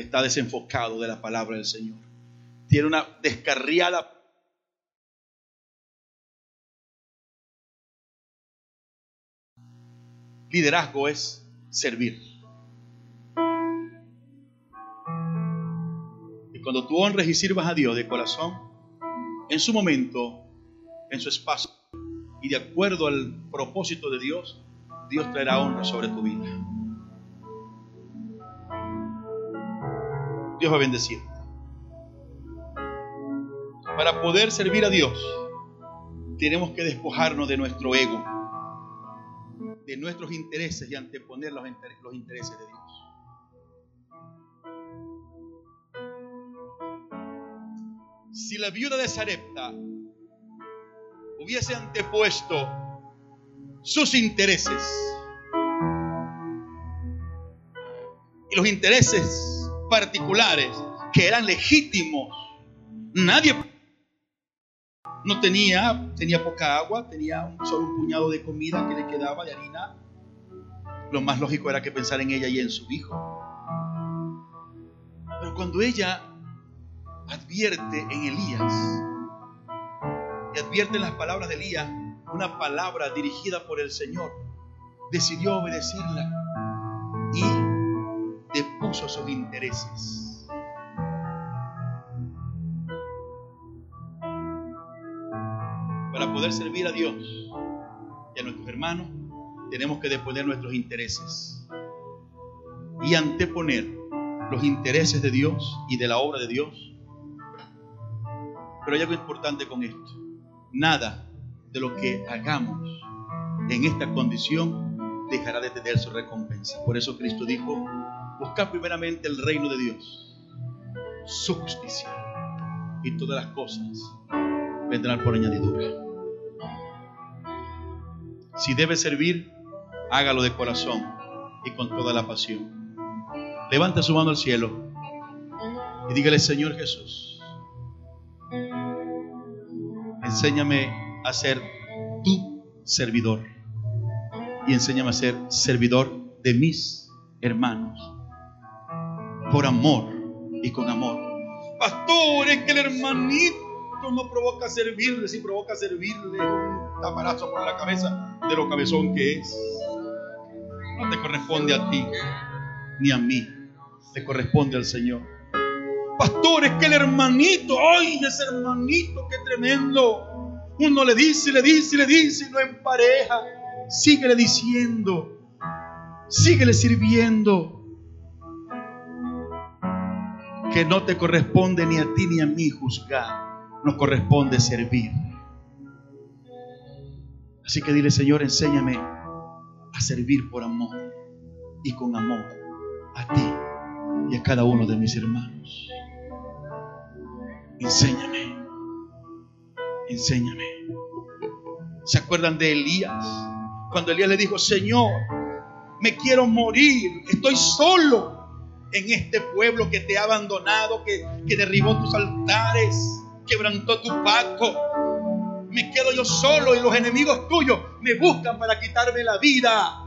Speaker 1: Está desenfocado de la palabra del Señor. Tiene una descarriada liderazgo es servir. Y cuando tú honres y sirvas a Dios de corazón, en su momento, en su espacio, y de acuerdo al propósito de Dios, Dios traerá honra sobre tu vida. Dios va a bendecir. Para poder servir a Dios, tenemos que despojarnos de nuestro ego, de nuestros intereses y anteponer los, intereses de Dios. Si la viuda de Sarepta hubiese antepuesto sus intereses y los intereses particulares que eran legítimos. Nadie no tenía, tenía poca agua, tenía solo un puñado de comida que le quedaba de harina. Lo más lógico era que pensar en ella y en su hijo. Pero cuando ella advierte en Elías y advierte en las palabras de Elías una palabra dirigida por el Señor, decidió obedecerla y depuso sus intereses. Para poder servir a Dios y a nuestros hermanos, tenemos que deponer nuestros intereses. y anteponer los intereses de Dios y de la obra de Dios. Pero hay algo importante con esto. Nada de lo que hagamos en esta condición dejará de tener su recompensa. Por eso Cristo dijo, buscar primeramente el reino de Dios, su justicia, y todas las cosas vendrán por añadidura. Si debe servir, hágalo de corazón y con toda la pasión. Levanta su mano al cielo y dígale, Señor Jesús, enséñame a ser tu servidor y enséñame a ser servidor de mis hermanos por amor y con amor. Pastor, es que el hermanito no provoca servirle, si provoca servirle un taparazo por la cabeza de lo cabezón que es. No te corresponde a ti ni a mí, te corresponde al Señor. Pastor, es que el hermanito, ay, ese hermanito, qué tremendo. Uno le dice, le dice, le dice y no empareja. Síguele diciendo, síguele sirviendo. Que no te corresponde ni a ti ni a mí juzgar, nos corresponde servir. Así que dile, Señor, enséñame a servir por amor y con amor a ti y a cada uno de mis hermanos. Enséñame, enséñame. ¿Se acuerdan de Elías? Cuando Elías le dijo, Señor, me quiero morir, estoy solo en este pueblo que te ha abandonado, que, que derribó tus altares, quebrantó tu pacto me quedo yo solo y los enemigos tuyos me buscan para quitarme la vida.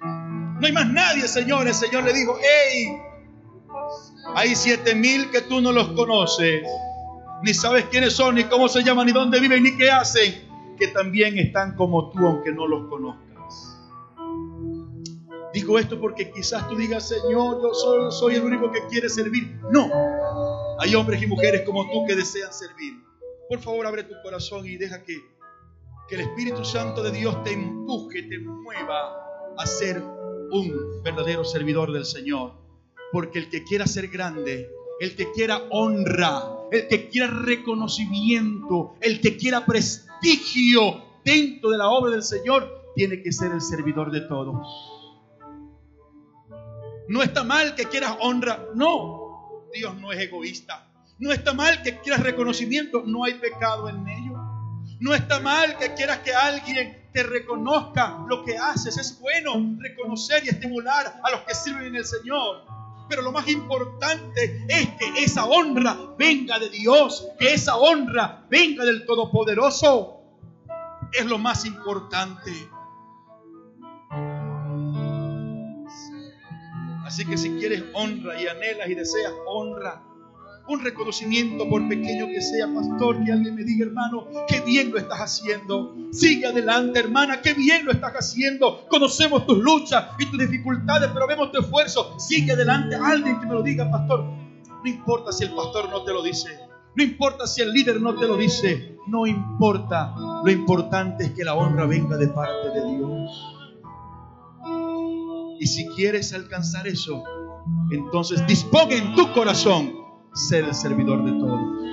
Speaker 1: No hay más nadie, Señor. El Señor le dijo, hey, hay siete mil que tú no los conoces, ni sabes quiénes son, ni cómo se llaman, ni dónde viven, ni qué hacen, que también están como tú, aunque no los conozcas. Digo esto porque quizás tú digas, Señor, yo solo soy el único que quiere servir. No, hay hombres y mujeres como tú que desean servir. Por favor, abre tu corazón y deja que, que el Espíritu Santo de Dios te empuje, te mueva a ser un verdadero servidor del Señor. Porque el que quiera ser grande, el que quiera honra, el que quiera reconocimiento, el que quiera prestigio dentro de la obra del Señor, tiene que ser el servidor de todos. No está mal que quieras honra, no. Dios no es egoísta. No está mal que quieras reconocimiento, no hay pecado en ello. No está mal que quieras que alguien te reconozca lo que haces. Es bueno reconocer y estimular a los que sirven en el Señor. Pero lo más importante es que esa honra venga de Dios, que esa honra venga del Todopoderoso. Es lo más importante. Así que si quieres honra y anhelas y deseas honra, un reconocimiento por pequeño que sea, pastor, que alguien me diga, hermano, qué bien lo estás haciendo. Sigue adelante, hermana, qué bien lo estás haciendo. Conocemos tus luchas y tus dificultades, pero vemos tu esfuerzo. Sigue adelante, alguien que me lo diga, pastor. No importa si el pastor no te lo dice. No importa si el líder no te lo dice. No importa. Lo importante es que la honra venga de parte de Dios. Y si quieres alcanzar eso, entonces disponga en tu corazón ser el servidor de todos.